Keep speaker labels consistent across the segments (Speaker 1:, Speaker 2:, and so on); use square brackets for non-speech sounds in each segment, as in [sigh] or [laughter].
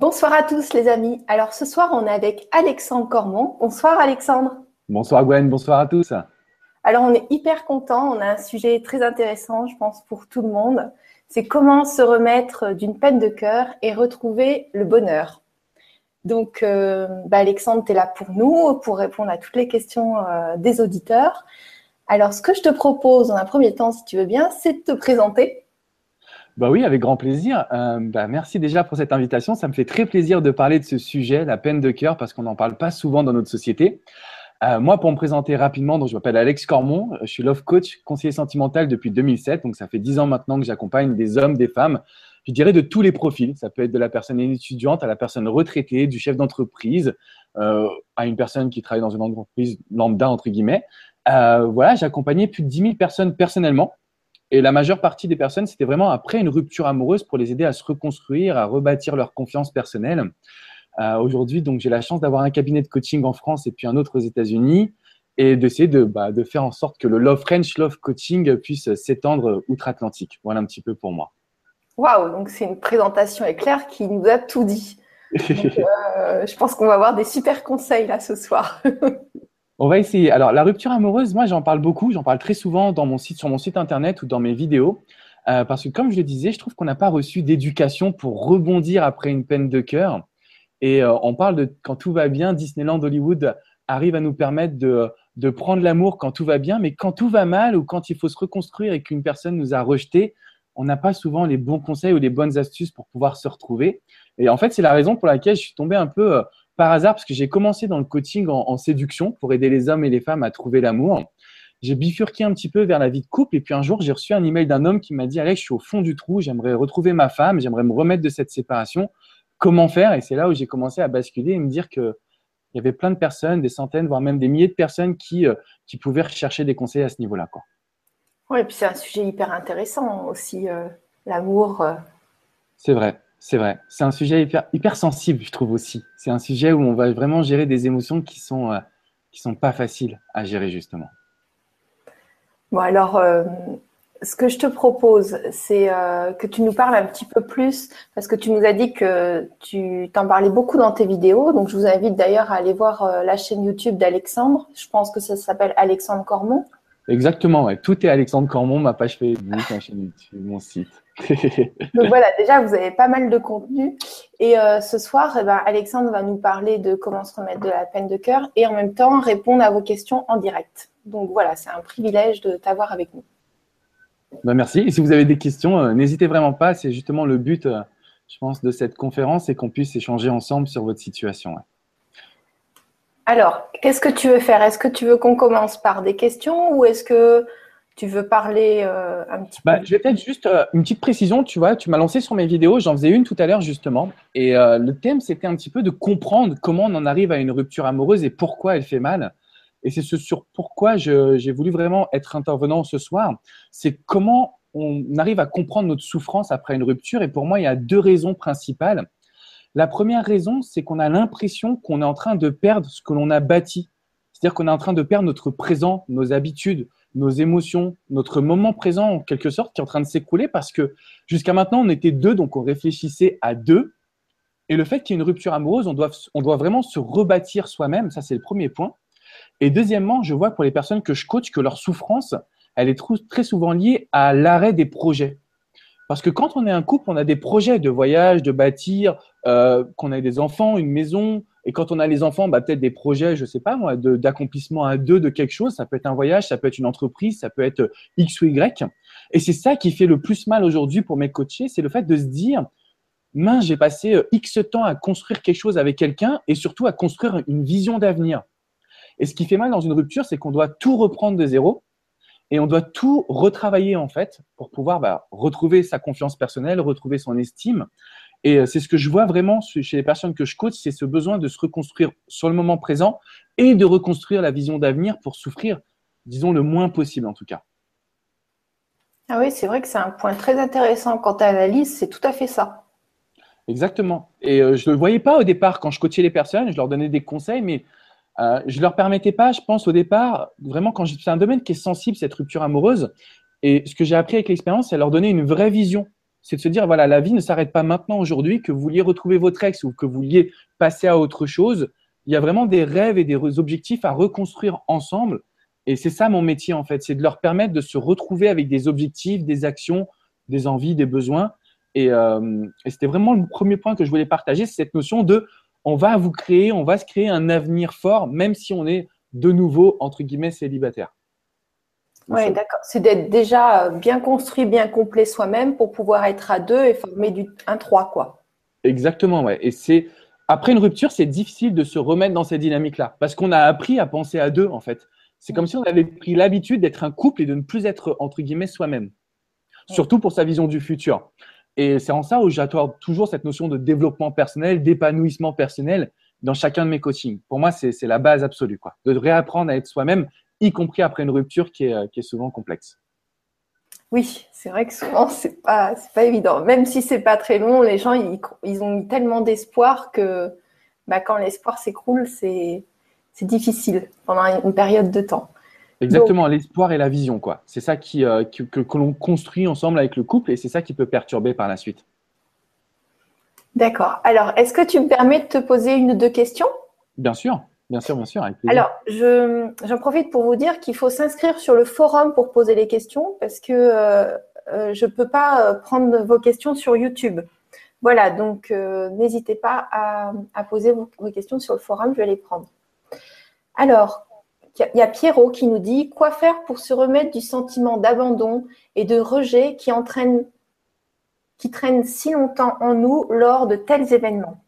Speaker 1: Bonsoir à tous les amis. Alors ce soir, on est avec Alexandre Cormont. Bonsoir Alexandre.
Speaker 2: Bonsoir Gwen, bonsoir à tous.
Speaker 1: Alors on est hyper content, on a un sujet très intéressant, je pense, pour tout le monde. C'est comment se remettre d'une peine de cœur et retrouver le bonheur. Donc euh, bah, Alexandre, tu es là pour nous, pour répondre à toutes les questions euh, des auditeurs. Alors ce que je te propose dans un premier temps, si tu veux bien, c'est de te présenter
Speaker 2: bah oui, avec grand plaisir. Euh, bah merci déjà pour cette invitation. Ça me fait très plaisir de parler de ce sujet, la peine de cœur, parce qu'on n'en parle pas souvent dans notre société. Euh, moi, pour me présenter rapidement, donc je m'appelle Alex Cormont, je suis love coach, conseiller sentimental depuis 2007, donc ça fait dix ans maintenant que j'accompagne des hommes, des femmes, je dirais de tous les profils. Ça peut être de la personne étudiante à la personne retraitée, du chef d'entreprise euh, à une personne qui travaille dans une entreprise lambda entre guillemets. Euh, voilà, j'ai accompagné plus de 10 000 personnes personnellement et la majeure partie des personnes, c'était vraiment après une rupture amoureuse pour les aider à se reconstruire, à rebâtir leur confiance personnelle. Euh, Aujourd'hui, donc, j'ai la chance d'avoir un cabinet de coaching en France et puis un autre aux États-Unis et d'essayer de, bah, de faire en sorte que le Love French Love Coaching puisse s'étendre outre-Atlantique. Voilà un petit peu pour moi.
Speaker 1: Waouh, donc c'est une présentation éclair qui nous a tout dit. [laughs] euh, je pense qu'on va avoir des super conseils là ce soir. [laughs]
Speaker 2: On va essayer. Alors, la rupture amoureuse, moi, j'en parle beaucoup. J'en parle très souvent dans mon site, sur mon site internet ou dans mes vidéos. Euh, parce que, comme je le disais, je trouve qu'on n'a pas reçu d'éducation pour rebondir après une peine de cœur. Et euh, on parle de quand tout va bien, Disneyland Hollywood arrive à nous permettre de, de prendre l'amour quand tout va bien, mais quand tout va mal ou quand il faut se reconstruire et qu'une personne nous a rejeté, on n'a pas souvent les bons conseils ou les bonnes astuces pour pouvoir se retrouver. Et en fait, c'est la raison pour laquelle je suis tombé un peu euh, par hasard parce que j'ai commencé dans le coaching en, séduction pour aider les hommes et les femmes à trouver l'amour. J'ai bifurqué un petit peu vers la vie de couple et puis un jour j'ai reçu un email d'un homme qui m'a dit Alex, je suis au fond du trou, j'aimerais retrouver ma femme, j'aimerais me remettre de cette séparation. Comment faire? Et c'est là où j'ai commencé à basculer et me dire que il y avait plein de personnes, des centaines, voire même des milliers de personnes qui, euh, qui pouvaient rechercher des conseils à ce niveau-là.
Speaker 1: Oui, et puis c'est un sujet hyper intéressant aussi, euh, l'amour. Euh.
Speaker 2: C'est vrai. C'est vrai. C'est un sujet hyper, sensible, je trouve aussi. C'est un sujet où on va vraiment gérer des émotions qui sont, euh, sont pas faciles à gérer, justement.
Speaker 1: Bon, alors, euh, ce que je te propose, c'est euh, que tu nous parles un petit peu plus, parce que tu nous as dit que tu t'en parlais beaucoup dans tes vidéos. Donc, je vous invite d'ailleurs à aller voir la chaîne YouTube d'Alexandre. Je pense que ça s'appelle Alexandre Cormont.
Speaker 2: Exactement, ouais. tout est Alexandre Cormont, ma page Facebook, ma chaîne YouTube, mon site. [laughs]
Speaker 1: Donc voilà, déjà, vous avez pas mal de contenu. Et euh, ce soir, eh ben, Alexandre va nous parler de comment se remettre de la peine de cœur et en même temps répondre à vos questions en direct. Donc voilà, c'est un privilège de t'avoir avec nous.
Speaker 2: Ben, merci. Et si vous avez des questions, euh, n'hésitez vraiment pas. C'est justement le but, euh, je pense, de cette conférence, c'est qu'on puisse échanger ensemble sur votre situation.
Speaker 1: Alors, qu'est-ce que tu veux faire? Est-ce que tu veux qu'on commence par des questions ou est-ce que tu veux parler euh, un petit
Speaker 2: bah, peu? Je vais peut-être juste euh, une petite précision. Tu vois, tu m'as lancé sur mes vidéos. J'en faisais une tout à l'heure justement. Et euh, le thème, c'était un petit peu de comprendre comment on en arrive à une rupture amoureuse et pourquoi elle fait mal. Et c'est ce sur pourquoi j'ai voulu vraiment être intervenant ce soir. C'est comment on arrive à comprendre notre souffrance après une rupture. Et pour moi, il y a deux raisons principales. La première raison, c'est qu'on a l'impression qu'on est en train de perdre ce que l'on a bâti. C'est-à-dire qu'on est en train de perdre notre présent, nos habitudes, nos émotions, notre moment présent en quelque sorte qui est en train de s'écrouler parce que jusqu'à maintenant on était deux, donc on réfléchissait à deux. Et le fait qu'il y ait une rupture amoureuse, on doit, vraiment se rebâtir soi-même, ça c'est le premier point. Et deuxièmement, je vois pour les personnes que je coach que leur souffrance, elle est très souvent liée à l'arrêt des projets. Parce que quand on est un couple, on a des projets de voyage, de bâtir, euh, qu'on a des enfants, une maison, et quand on a les enfants, bah, peut-être des projets, je sais pas moi, d'accomplissement à deux de quelque chose. Ça peut être un voyage, ça peut être une entreprise, ça peut être X ou Y. Et c'est ça qui fait le plus mal aujourd'hui pour mes coachés, c'est le fait de se dire, mince, j'ai passé euh, X temps à construire quelque chose avec quelqu'un et surtout à construire une vision d'avenir. Et ce qui fait mal dans une rupture, c'est qu'on doit tout reprendre de zéro et on doit tout retravailler en fait pour pouvoir bah, retrouver sa confiance personnelle, retrouver son estime. Et euh, c'est ce que je vois vraiment chez les personnes que je coach, c'est ce besoin de se reconstruire sur le moment présent et de reconstruire la vision d'avenir pour souffrir, disons, le moins possible en tout cas.
Speaker 1: Ah oui, c'est vrai que c'est un point très intéressant quand tu analyses, c'est tout à fait ça.
Speaker 2: Exactement. Et euh, je ne le voyais pas au départ quand je coachais les personnes, je leur donnais des conseils, mais euh, je ne leur permettais pas, je pense, au départ, vraiment, quand c'est un domaine qui est sensible, cette rupture amoureuse. Et ce que j'ai appris avec l'expérience, c'est leur donner une vraie vision c'est de se dire, voilà, la vie ne s'arrête pas maintenant aujourd'hui, que vous vouliez retrouver votre ex ou que vous vouliez passer à autre chose. Il y a vraiment des rêves et des objectifs à reconstruire ensemble. Et c'est ça mon métier, en fait, c'est de leur permettre de se retrouver avec des objectifs, des actions, des envies, des besoins. Et, euh, et c'était vraiment le premier point que je voulais partager, c'est cette notion de on va vous créer, on va se créer un avenir fort, même si on est de nouveau, entre guillemets, célibataire.
Speaker 1: Oui, d'accord. C'est d'être déjà bien construit, bien complet soi-même pour pouvoir être à deux et former du, un trois, quoi.
Speaker 2: Exactement, ouais. Et c'est après une rupture, c'est difficile de se remettre dans cette dynamique-là parce qu'on a appris à penser à deux, en fait. C'est comme si on avait pris l'habitude d'être un couple et de ne plus être entre guillemets soi-même. Surtout pour sa vision du futur. Et c'est en ça où j'attends toujours cette notion de développement personnel, d'épanouissement personnel dans chacun de mes coachings. Pour moi, c'est la base absolue, quoi. De réapprendre à être soi-même, y compris après une rupture qui est, euh, souvent complexe.
Speaker 1: Oui, c'est vrai que souvent c'est pas pas évident. Même si c'est pas très long, les gens ils, ont tellement d'espoir que bah, quand l'espoir s'écroule, c'est difficile pendant une période de temps.
Speaker 2: Exactement, l'espoir et la vision, quoi. C'est ça qui, euh, que, que l'on construit ensemble avec le couple et c'est ça qui peut perturber par la suite.
Speaker 1: D'accord. Alors, est-ce que tu me permets de te poser une ou deux questions?
Speaker 2: Bien sûr, bien sûr, bien sûr.
Speaker 1: Alors, j'en profite pour vous dire qu'il faut s'inscrire sur le forum pour poser les questions parce que euh, euh, je ne peux pas prendre vos questions sur YouTube. Voilà, donc n'hésitez pas à, poser vos, questions sur le forum, je vais les prendre. Alors, il y a Pierrot qui nous dit quoi faire pour se remettre du sentiment d'abandon et de rejet qui entraîne qui traîne si longtemps en nous lors de tels événements?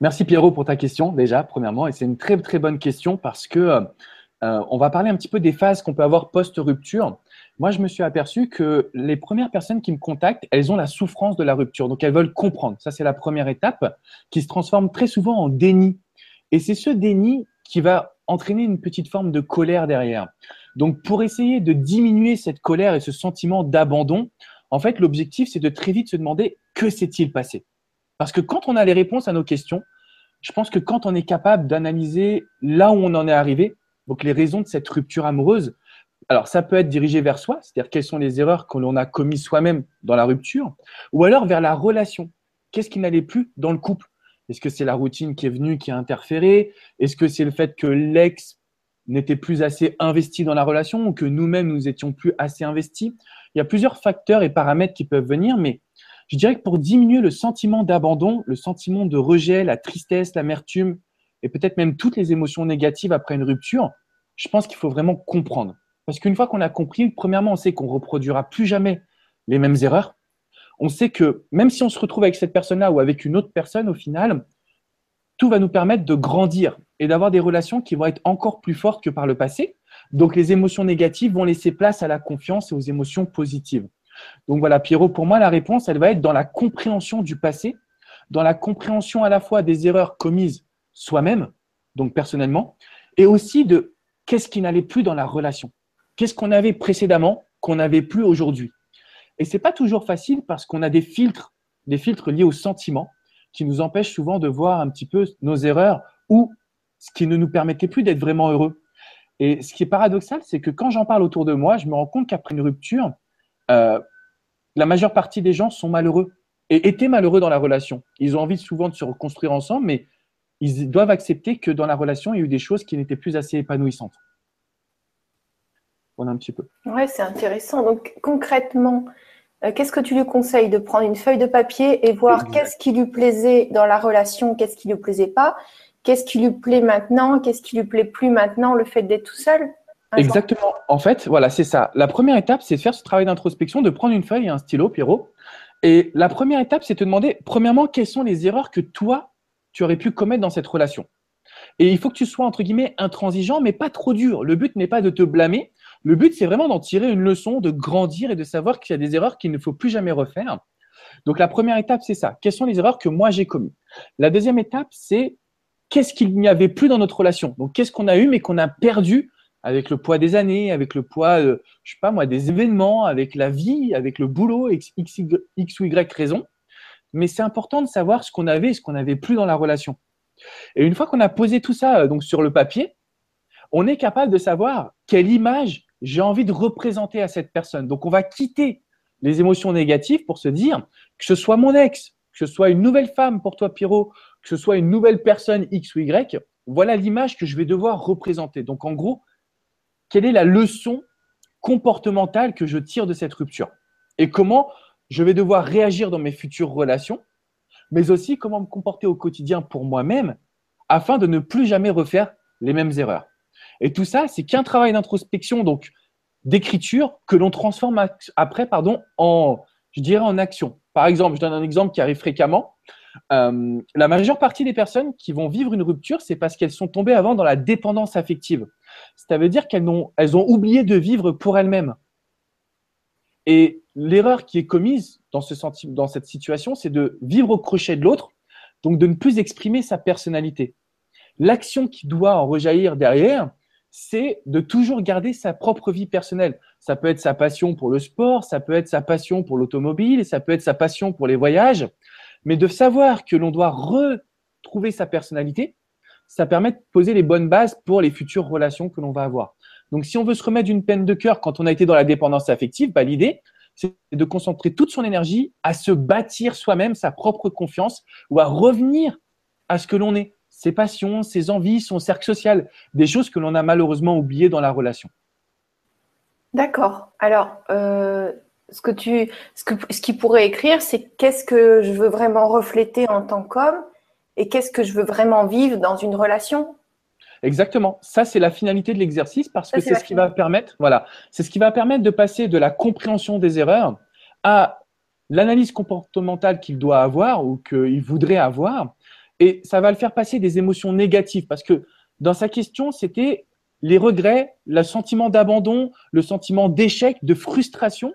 Speaker 2: Merci Pierrot pour ta question déjà premièrement et c'est une très très bonne question parce que euh, on va parler un petit peu des phases qu'on peut avoir post-rupture. Moi, je me suis aperçu que les premières personnes qui me contactent, elles ont la souffrance de la rupture. Donc, elles veulent comprendre. Ça, c'est la première étape qui se transforme très souvent en déni. Et c'est ce déni qui va entraîner une petite forme de colère derrière. Donc, pour essayer de diminuer cette colère et ce sentiment d'abandon, en fait, l'objectif, c'est de très vite se demander que s'est-il passé? Parce que quand on a les réponses à nos questions, je pense que quand on est capable d'analyser là où on en est arrivé, donc les raisons de cette rupture amoureuse, alors ça peut être dirigé vers soi, c'est-à-dire quelles sont les erreurs que l'on a commises soi-même dans la rupture, ou alors vers la relation. Qu'est-ce qui n'allait plus dans le couple? Est-ce que c'est la routine qui est venue qui a interféré? Est-ce que c'est le fait que l'ex n'était plus assez investi dans la relation ou que nous-mêmes nous étions plus assez investis? Il y a plusieurs facteurs et paramètres qui peuvent venir, mais je dirais que pour diminuer le sentiment d'abandon, le sentiment de rejet, la tristesse, l'amertume et peut-être même toutes les émotions négatives après une rupture, je pense qu'il faut vraiment comprendre. Parce qu'une fois qu'on a compris, premièrement, on sait qu'on reproduira plus jamais les mêmes erreurs on sait que même si on se retrouve avec cette personne-là ou avec une autre personne, au final, tout va nous permettre de grandir et d'avoir des relations qui vont être encore plus fortes que par le passé. Donc les émotions négatives vont laisser place à la confiance et aux émotions positives. Donc voilà, Pierrot, pour moi, la réponse, elle va être dans la compréhension du passé, dans la compréhension à la fois des erreurs commises soi-même, donc personnellement, et aussi de qu'est-ce qui n'allait plus dans la relation. Qu'est-ce qu'on avait précédemment qu'on n'avait plus aujourd'hui? Et c'est pas toujours facile parce qu'on a des filtres, des filtres liés au sentiment qui nous empêchent souvent de voir un petit peu nos erreurs ou ce qui ne nous permettait plus d'être vraiment heureux. Et ce qui est paradoxal, c'est que quand j'en parle autour de moi, je me rends compte qu'après une rupture, euh, la majeure partie des gens sont malheureux et étaient malheureux dans la relation. Ils ont envie souvent de se reconstruire ensemble, mais ils doivent accepter que dans la relation, il y a eu des choses qui n'étaient plus assez épanouissantes.
Speaker 1: A un petit peu. Ouais, c'est intéressant. Donc concrètement, qu'est-ce que tu lui conseilles de prendre une feuille de papier et voir qu'est-ce qui lui plaisait dans la relation, qu'est-ce qui lui plaisait pas, qu'est-ce qui lui plaît maintenant, qu'est-ce qui lui plaît plus maintenant, le fait d'être tout seul?
Speaker 2: Exactement. En fait, voilà, c'est ça. La première étape, c'est de faire ce travail d'introspection, de prendre une feuille et un stylo, Pierrot. Et la première étape, c'est de te demander, premièrement, quelles sont les erreurs que toi, tu aurais pu commettre dans cette relation? Et il faut que tu sois, entre guillemets, intransigeant, mais pas trop dur. Le but n'est pas de te blâmer, le but, c'est vraiment d'en tirer une leçon, de grandir et de savoir qu'il y a des erreurs qu'il ne faut plus jamais refaire. Donc la première étape, c'est ça. Quelles sont les erreurs que moi j'ai commises? La deuxième étape, c'est qu'est-ce qu'il n'y avait plus dans notre relation? Donc qu'est-ce qu'on a eu mais qu'on a perdu avec le poids des années, avec le poids, euh, je sais pas moi, des événements, avec la vie, avec le boulot, x, x ou y raison. Mais c'est important de savoir ce qu'on avait et ce qu'on n'avait plus dans la relation. Et une fois qu'on a posé tout ça euh, donc sur le papier, on est capable de savoir quelle image j'ai envie de représenter à cette personne. Donc, on va quitter les émotions négatives pour se dire que ce soit mon ex, que ce soit une nouvelle femme pour toi, Pierrot, que ce soit une nouvelle personne X ou Y, voilà l'image que je vais devoir représenter. Donc, en gros, quelle est la leçon comportementale que je tire de cette rupture? Et comment je vais devoir réagir dans mes futures relations, mais aussi comment me comporter au quotidien pour moi-même afin de ne plus jamais refaire les mêmes erreurs? Et tout ça, c'est qu'un travail d'introspection, donc d'écriture, que l'on transforme après pardon, en, je dirais, en action. Par exemple, je donne un exemple qui arrive fréquemment. Euh, la majeure partie des personnes qui vont vivre une rupture, c'est parce qu'elles sont tombées avant dans la dépendance affective. Ça veut dire qu'elles ont, elles ont oublié de vivre pour elles-mêmes. Et l'erreur qui est commise dans, ce dans cette situation, c'est de vivre au crochet de l'autre, donc de ne plus exprimer sa personnalité. L'action qui doit en rejaillir derrière, c'est de toujours garder sa propre vie personnelle. Ça peut être sa passion pour le sport, ça peut être sa passion pour l'automobile, ça peut être sa passion pour les voyages, mais de savoir que l'on doit retrouver sa personnalité, ça permet de poser les bonnes bases pour les futures relations que l'on va avoir. Donc, si on veut se remettre d'une peine de cœur quand on a été dans la dépendance affective, bah, l'idée, c'est de concentrer toute son énergie à se bâtir soi-même sa propre confiance ou à revenir à ce que l'on est, ses passions, ses envies, son cercle social, des choses que l'on a malheureusement oubliées dans la relation.
Speaker 1: D'accord. Alors, euh, ce que tu, ce que, ce qu'il pourrait écrire, c'est qu'est-ce que je veux vraiment refléter en tant qu'homme et qu'est-ce que je veux vraiment vivre dans une relation?
Speaker 2: Exactement. Ça, c'est la finalité de l'exercice parce que c'est ce qui va permettre, voilà, c'est ce qui va permettre de passer de la compréhension des erreurs à l'analyse comportementale qu'il doit avoir ou qu'il voudrait avoir. Et ça va le faire passer des émotions négatives parce que dans sa question, c'était les regrets, le sentiment d'abandon, le sentiment d'échec, de frustration.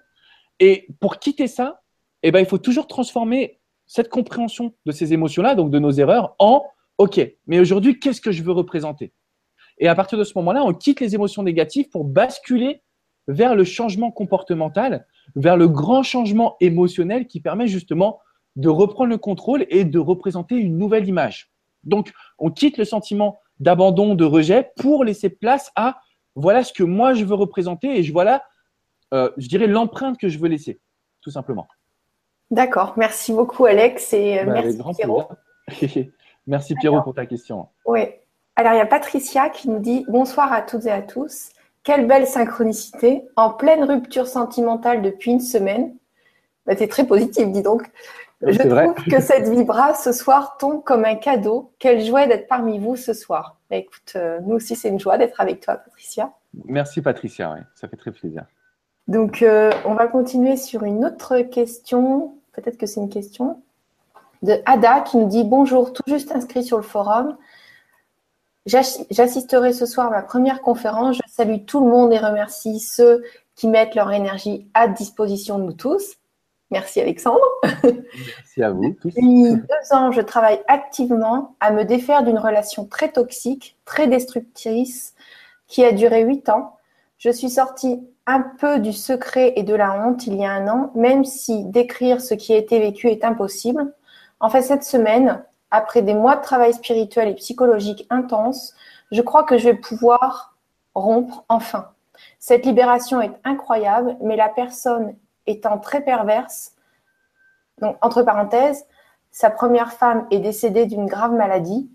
Speaker 2: Et pour quitter ça, eh ben, il faut toujours transformer cette compréhension de ces émotions-là, donc de nos erreurs, en OK, mais aujourd'hui, qu'est-ce que je veux représenter? Et à partir de ce moment-là, on quitte les émotions négatives pour basculer vers le changement comportemental, vers le grand changement émotionnel qui permet justement de reprendre le contrôle et de représenter une nouvelle image. Donc, on quitte le sentiment d'abandon, de rejet pour laisser place à voilà ce que moi je veux représenter et je voilà, euh, je dirais, l'empreinte que je veux laisser, tout simplement.
Speaker 1: D'accord. Merci beaucoup, Alex. Et euh, bah, merci, Pierrot. [laughs]
Speaker 2: merci, Pierrot, pour ta question.
Speaker 1: Oui. Alors, il y a Patricia qui nous dit Bonsoir à toutes et à tous. Quelle belle synchronicité. En pleine rupture sentimentale depuis une semaine. Bah, tu es très positive, dis donc. Je trouve que cette vibra ce soir tombe comme un cadeau. Quelle joie d'être parmi vous ce soir. Bah, écoute, euh, nous aussi, c'est une joie d'être avec toi, Patricia.
Speaker 2: Merci, Patricia. Oui. Ça fait très plaisir.
Speaker 1: Donc, euh, on va continuer sur une autre question. Peut-être que c'est une question de Ada qui nous dit Bonjour, tout juste inscrit sur le forum. J'assisterai ce soir à ma première conférence. Je salue tout le monde et remercie ceux qui mettent leur énergie à disposition de nous tous. Merci Alexandre.
Speaker 2: Merci à vous.
Speaker 1: Depuis deux ans, je travaille activement à me défaire d'une relation très toxique, très destructrice, qui a duré huit ans. Je suis sortie un peu du secret et de la honte il y a un an, même si décrire ce qui a été vécu est impossible. En fait, cette semaine, après des mois de travail spirituel et psychologique intense, je crois que je vais pouvoir rompre enfin. Cette libération est incroyable, mais la personne étant très perverse, donc entre parenthèses, sa première femme est décédée d'une grave maladie,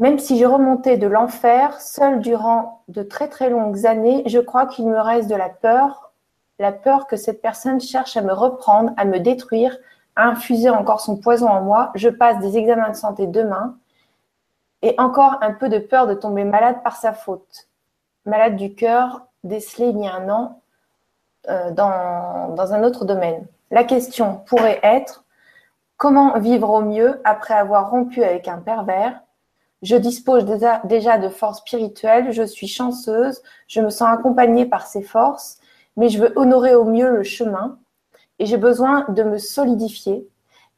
Speaker 1: même si j'ai remonté de l'enfer seul durant de très très longues années, je crois qu'il me reste de la peur, la peur que cette personne cherche à me reprendre, à me détruire, à infuser encore son poison en moi. Je passe des examens de santé demain et encore un peu de peur de tomber malade par sa faute. Malade du cœur, décelé il y a un an euh, dans, dans un autre domaine. La question pourrait être comment vivre au mieux après avoir rompu avec un pervers? Je dispose déjà de forces spirituelles, je suis chanceuse, je me sens accompagnée par ces forces, mais je veux honorer au mieux le chemin et j'ai besoin de me solidifier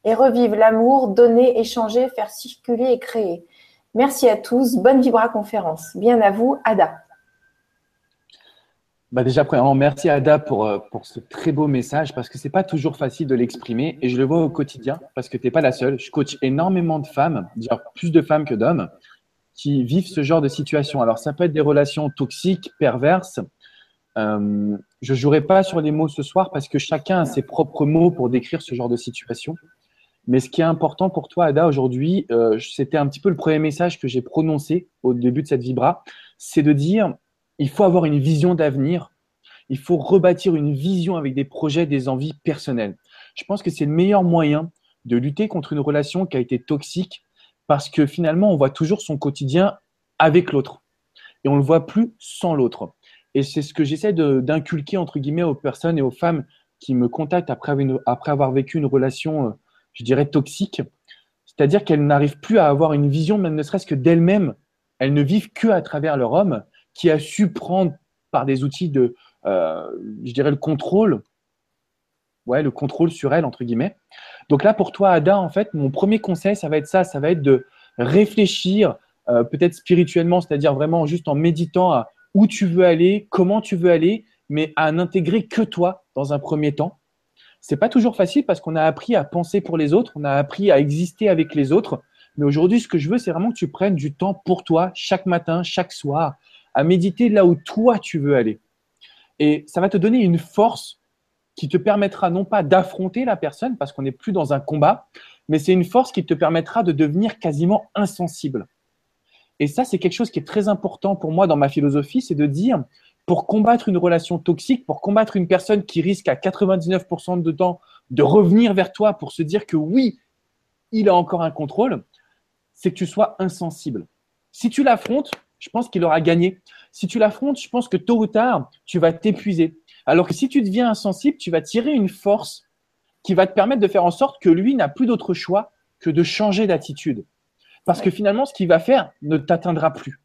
Speaker 1: et revivre l'amour, donner, échanger, faire circuler et créer. Merci à tous, bonne Vibra conférence. Bien à vous, Ada.
Speaker 2: Bah déjà, premièrement, merci Ada pour, euh, pour ce très beau message parce que c'est pas toujours facile de l'exprimer et je le vois au quotidien parce que tu n'es pas la seule. Je coach énormément de femmes, dire plus de femmes que d'hommes, qui vivent ce genre de situation. Alors, ça peut être des relations toxiques, perverses, Euh, je jouerai pas sur les mots ce soir parce que chacun a ses propres mots pour décrire ce genre de situation. Mais ce qui est important pour toi, Ada, aujourd'hui, euh, c'était un petit peu le premier message que j'ai prononcé au début de cette vibra, c'est de dire, il faut avoir une vision d'avenir, il faut rebâtir une vision avec des projets, des envies personnelles. Je pense que c'est le meilleur moyen de lutter contre une relation qui a été toxique parce que finalement, on voit toujours son quotidien avec l'autre et on ne le voit plus sans l'autre. Et c'est ce que j'essaie d'inculquer, entre guillemets, aux personnes et aux femmes qui me contactent après, avoir vécu une relation, euh, je dirais, toxique. C'est-à-dire qu'elles n'arrivent plus à avoir une vision, même ne serait-ce que d'elles-mêmes. Elles ne vivent que à travers leur homme qui a su prendre par des outils de, euh, je dirais, le contrôle. Ouais, le contrôle sur elles, entre guillemets. Donc là, pour toi, Ada, en fait, mon premier conseil, ça va être ça. Ça va être de réfléchir, euh, peut-être spirituellement, c'est-à-dire vraiment juste en méditant à où tu veux aller, comment tu veux aller, mais à n'intégrer que toi dans un premier temps. C'est pas toujours facile parce qu'on a appris à penser pour les autres, on a appris à exister avec les autres. Mais aujourd'hui, ce que je veux, c'est vraiment que tu prennes du temps pour toi, chaque matin, chaque soir, à méditer là où toi tu veux aller. Et ça va te donner une force qui te permettra non pas d'affronter la personne parce qu'on n'est plus dans un combat, mais c'est une force qui te permettra de devenir quasiment insensible. Et ça, c'est quelque chose qui est très important pour moi dans ma philosophie, c'est de dire, pour combattre une relation toxique, pour combattre une personne qui risque à 99% de temps de revenir vers toi pour se dire que oui, il a encore un contrôle, c'est que tu sois insensible. Si tu l'affrontes, je pense qu'il aura gagné. Si tu l'affrontes, je pense que tôt ou tard, tu vas t'épuiser. Alors que si tu deviens insensible, tu vas tirer une force qui va te permettre de faire en sorte que lui n'a plus d'autre choix que de changer d'attitude. Parce que finalement, ce qu'il va faire ne t'atteindra plus.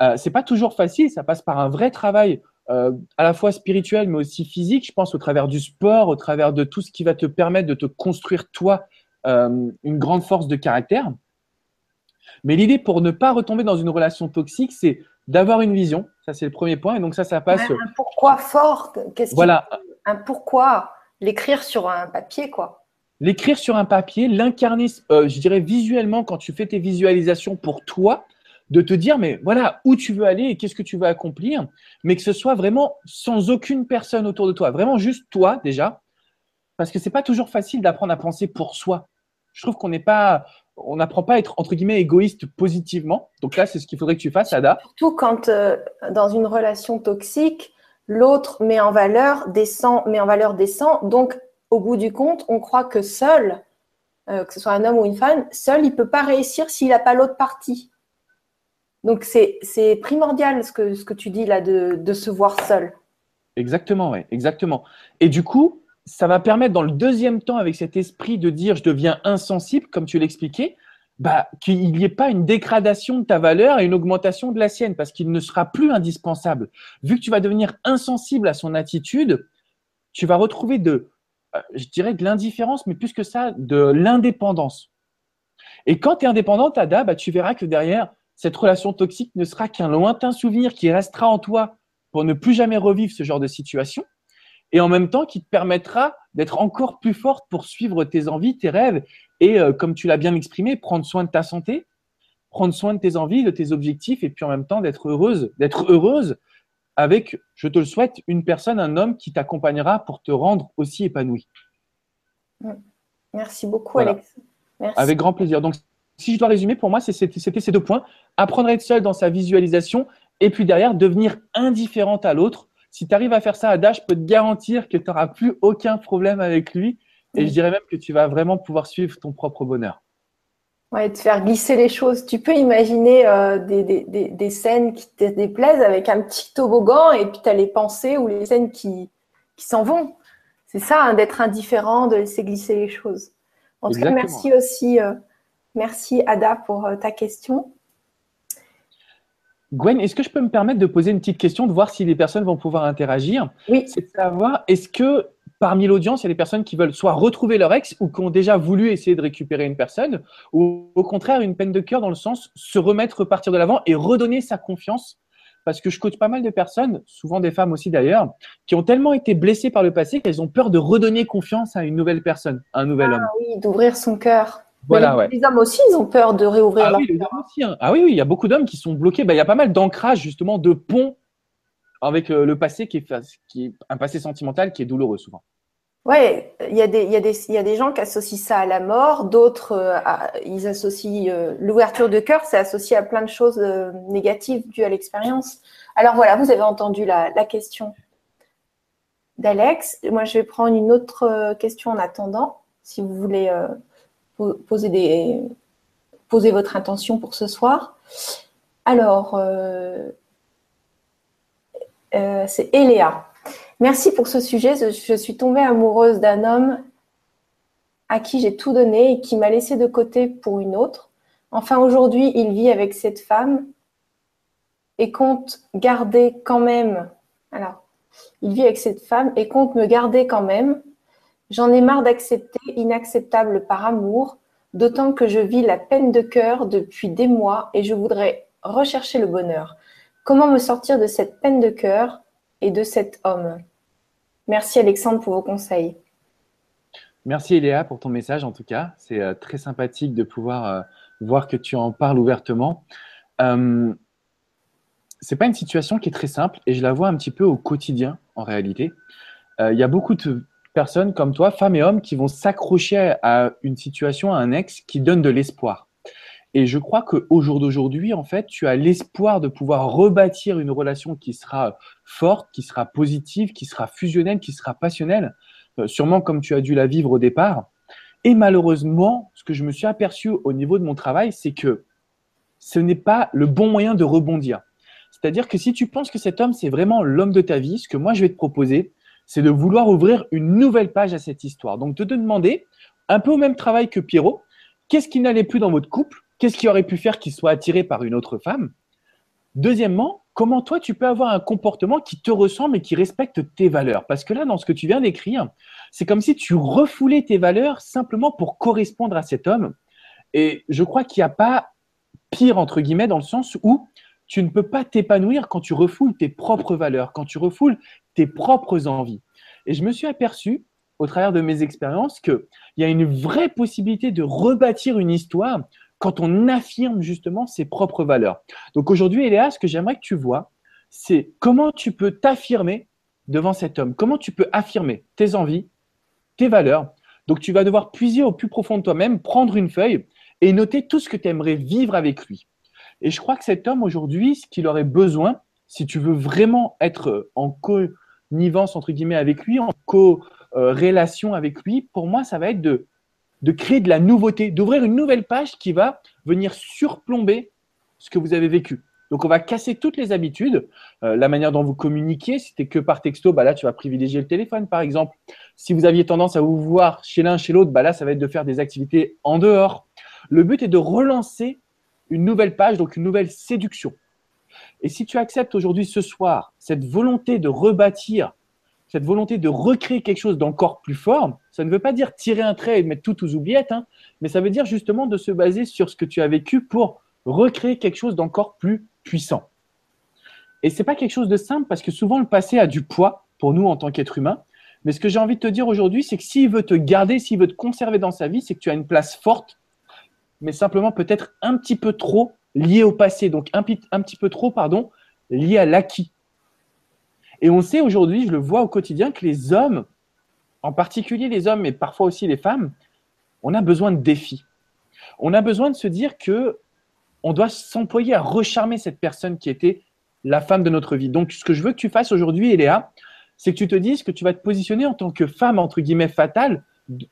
Speaker 2: Euh, c'est pas toujours facile, ça passe par un vrai travail euh, à la fois spirituel mais aussi physique. Je pense au travers du sport, au travers de tout ce qui va te permettre de te construire toi euh, une grande force de caractère. Mais l'idée pour ne pas retomber dans une relation toxique, c'est d'avoir une vision. Ça, c'est le premier point. Et donc ça, ça passe.
Speaker 1: un pourquoi fort. Qu'est-ce voilà. un pourquoi l'écrire sur un papier, quoi
Speaker 2: l'écrire sur un papier, l'incarner, euh, je dirais visuellement quand tu fais tes visualisations pour toi, de te dire, mais voilà, où tu veux aller et qu'est-ce que tu veux accomplir, mais que ce soit vraiment sans aucune personne autour de toi, vraiment juste toi déjà, parce que c'est pas toujours facile d'apprendre à penser pour soi. Je trouve qu'on n'est pas, on n'apprend pas à être entre guillemets égoïste positivement. Donc là, c'est ce qu'il faudrait que tu fasses, Ada.
Speaker 1: Surtout quand euh, dans une relation toxique, l'autre met en valeur, descend, met en valeur, descend. Donc au bout du compte, on croit que seul, euh, que ce soit un homme ou une femme, seul, il ne peut pas réussir s'il n'a pas l'autre partie. Donc, c'est primordial ce que, ce que tu dis là, de, se voir seul.
Speaker 2: Exactement, oui, exactement. Et du coup, ça va permettre dans le deuxième temps, avec cet esprit de dire je deviens insensible, comme tu l'expliquais, bah, qu'il n'y ait pas une dégradation de ta valeur et une augmentation de la sienne, parce qu'il ne sera plus indispensable. Vu que tu vas devenir insensible à son attitude, tu vas retrouver de euh, je dirais de l'indifférence, mais plus que ça, de l'indépendance. Et quand tu es indépendante, Ada, bah, tu verras que derrière, cette relation toxique ne sera qu'un lointain souvenir qui restera en toi pour ne plus jamais revivre ce genre de situation. Et en même temps, qui te permettra d'être encore plus forte pour suivre tes envies, tes rêves et, euh, comme tu l'as bien exprimé, prendre soin de ta santé, prendre soin de tes envies, de tes objectifs et puis en même temps d'être heureuse, d'être heureuse avec, je te le souhaite, une personne, un homme qui t'accompagnera pour te rendre aussi épanoui.
Speaker 1: Merci beaucoup, Alex.
Speaker 2: Avec grand plaisir. Donc, si je dois résumer, pour moi, c'était ces deux points. Apprendre à être seul dans sa visualisation et puis derrière, devenir indifférente à l'autre. Si tu arrives à faire ça à Dash, je peux te garantir que tu n'auras plus aucun problème avec lui. Et je dirais même que tu vas vraiment pouvoir suivre ton propre bonheur.
Speaker 1: Ouais, de faire glisser les choses. Tu peux imaginer euh, des, des, des, scènes qui te déplaisent avec un petit toboggan et puis tu as les pensées ou les scènes qui, qui s'en vont. C'est ça, hein, d'être indifférent, de laisser glisser les choses. En tout cas, merci aussi. Euh, merci Ada pour euh, ta question.
Speaker 2: Gwen, est-ce que je peux me permettre de poser une petite question, de voir si les personnes vont pouvoir interagir?
Speaker 1: Oui.
Speaker 2: C'est de savoir, est-ce que parmi l'audience, il y a des personnes qui veulent soit retrouver leur ex ou qui ont déjà voulu essayer de récupérer une personne, ou au contraire une peine de cœur dans le sens se remettre, repartir de l'avant et redonner sa confiance? Parce que je coach pas mal de personnes, souvent des femmes aussi d'ailleurs, qui ont tellement été blessées par le passé qu'elles ont peur de redonner confiance à une nouvelle personne, à un nouvel ah, homme.
Speaker 1: Oui, d'ouvrir son cœur.
Speaker 2: Voilà, ouais.
Speaker 1: Les hommes aussi, ils ont peur de réouvrir
Speaker 2: ah
Speaker 1: leur
Speaker 2: oui, cœur. Aussi, hein. Ah oui, oui, il y a beaucoup d'hommes qui sont bloqués. Bah, il y a pas mal d'ancrage justement de ponts avec le passé qui est, qui est un passé sentimental qui est douloureux souvent.
Speaker 1: Ouais, il y, a des, y, a des, y a des gens qui associent ça à la mort, d'autres, euh, ils associent euh, l'ouverture de cœur, c'est associé à plein de choses euh, négatives dues à l'expérience. Alors voilà, vous avez entendu la, la question d'Alex. Moi, je vais prendre une autre question en attendant, si vous voulez poser, votre intention pour ce soir. Alors, c'est Eléa. Merci pour ce sujet. Je suis tombée amoureuse d'un homme à qui j'ai tout donné et qui m'a laissé de côté pour une autre. Enfin, aujourd'hui, il vit avec cette femme et compte garder quand même. Alors, il vit avec cette femme et compte me garder quand même. J'en ai marre d'accepter inacceptable par amour, d'autant que je vis la peine de cœur depuis des mois et je voudrais rechercher le bonheur. Comment me sortir de cette peine de cœur et de cet homme? Merci Alexandre pour vos conseils.
Speaker 2: Merci Eléa pour ton message en tout cas. C'est euh, très sympathique de pouvoir euh, voir que tu en parles ouvertement. Euh, c'est pas une situation qui est très simple et je la vois un petit peu au quotidien en réalité. Euh, il y a beaucoup de personnes comme toi, femmes et hommes, qui vont s'accrocher à une situation, à un ex qui donne de l'espoir. Et je crois qu'au jour d'aujourd'hui, en fait, tu as l'espoir de pouvoir rebâtir une relation qui sera forte, qui sera positive, qui sera fusionnelle, qui sera passionnelle, euh, sûrement comme tu as dû la vivre au départ. Et malheureusement, ce que je me suis aperçu au niveau de mon travail, c'est que ce n'est pas le bon moyen de rebondir. C'est-à-dire que si tu penses que cet homme, c'est vraiment l'homme de ta vie, ce que moi je vais te proposer, c'est de vouloir ouvrir une nouvelle page à cette histoire. Donc, de te demander, un peu au même travail que Pierrot, qu'est-ce qui n'allait plus dans votre couple? Qu'est-ce qui aurait pu faire qu'il soit attiré par une autre femme? Deuxièmement, comment toi tu peux avoir un comportement qui te ressemble et qui respecte tes valeurs? Parce que là, dans ce que tu viens d'écrire, c'est comme si tu refoulais tes valeurs simplement pour correspondre à cet homme. Et je crois qu'il n'y a pas pire, entre guillemets, dans le sens où tu ne peux pas t'épanouir quand tu refoules tes propres valeurs, quand tu refoules tes propres envies. Et je me suis aperçu, au travers de mes expériences, qu'il y a une vraie possibilité de rebâtir une histoire quand on affirme justement ses propres valeurs. Donc aujourd'hui, Eléa, ce que j'aimerais que tu vois, c'est comment tu peux t'affirmer devant cet homme, comment tu peux affirmer tes envies, tes valeurs. Donc tu vas devoir puiser au plus profond de toi-même, prendre une feuille et noter tout ce que tu aimerais vivre avec lui. Et je crois que cet homme aujourd'hui, ce qu'il aurait besoin, si tu veux vraiment être en connivence entre guillemets avec lui, en co-relation avec lui, pour moi, ça va être de de créer de la nouveauté, d'ouvrir une nouvelle page qui va venir surplomber ce que vous avez vécu. Donc, on va casser toutes les habitudes. Euh, la manière dont vous communiquez, si c'était que par texto, bah là, tu vas privilégier le téléphone, par exemple. Si vous aviez tendance à vous voir chez l'un, chez l'autre, bah là, ça va être de faire des activités en dehors. Le but est de relancer une nouvelle page, donc une nouvelle séduction. Et si tu acceptes aujourd'hui, ce soir, cette volonté de rebâtir cette volonté de recréer quelque chose d'encore plus fort, ça ne veut pas dire tirer un trait et mettre tout aux oubliettes, hein, mais ça veut dire justement de se baser sur ce que tu as vécu pour recréer quelque chose d'encore plus puissant. Et c'est pas quelque chose de simple parce que souvent le passé a du poids pour nous en tant qu'être humain. Mais ce que j'ai envie de te dire aujourd'hui, c'est que s'il veut te garder, s'il veut te conserver dans sa vie, c'est que tu as une place forte, mais simplement peut-être un petit peu trop liée au passé, donc un, un petit peu trop, pardon, lié à l'acquis. Et on sait aujourd'hui, je le vois au quotidien, que les hommes, en particulier les hommes, mais parfois aussi les femmes, on a besoin de défis. On a besoin de se dire que on doit s'employer à recharmer cette personne qui était la femme de notre vie. Donc, ce que je veux que tu fasses aujourd'hui, Eléa, c'est que tu te dises que tu vas te positionner en tant que femme, entre guillemets, fatale,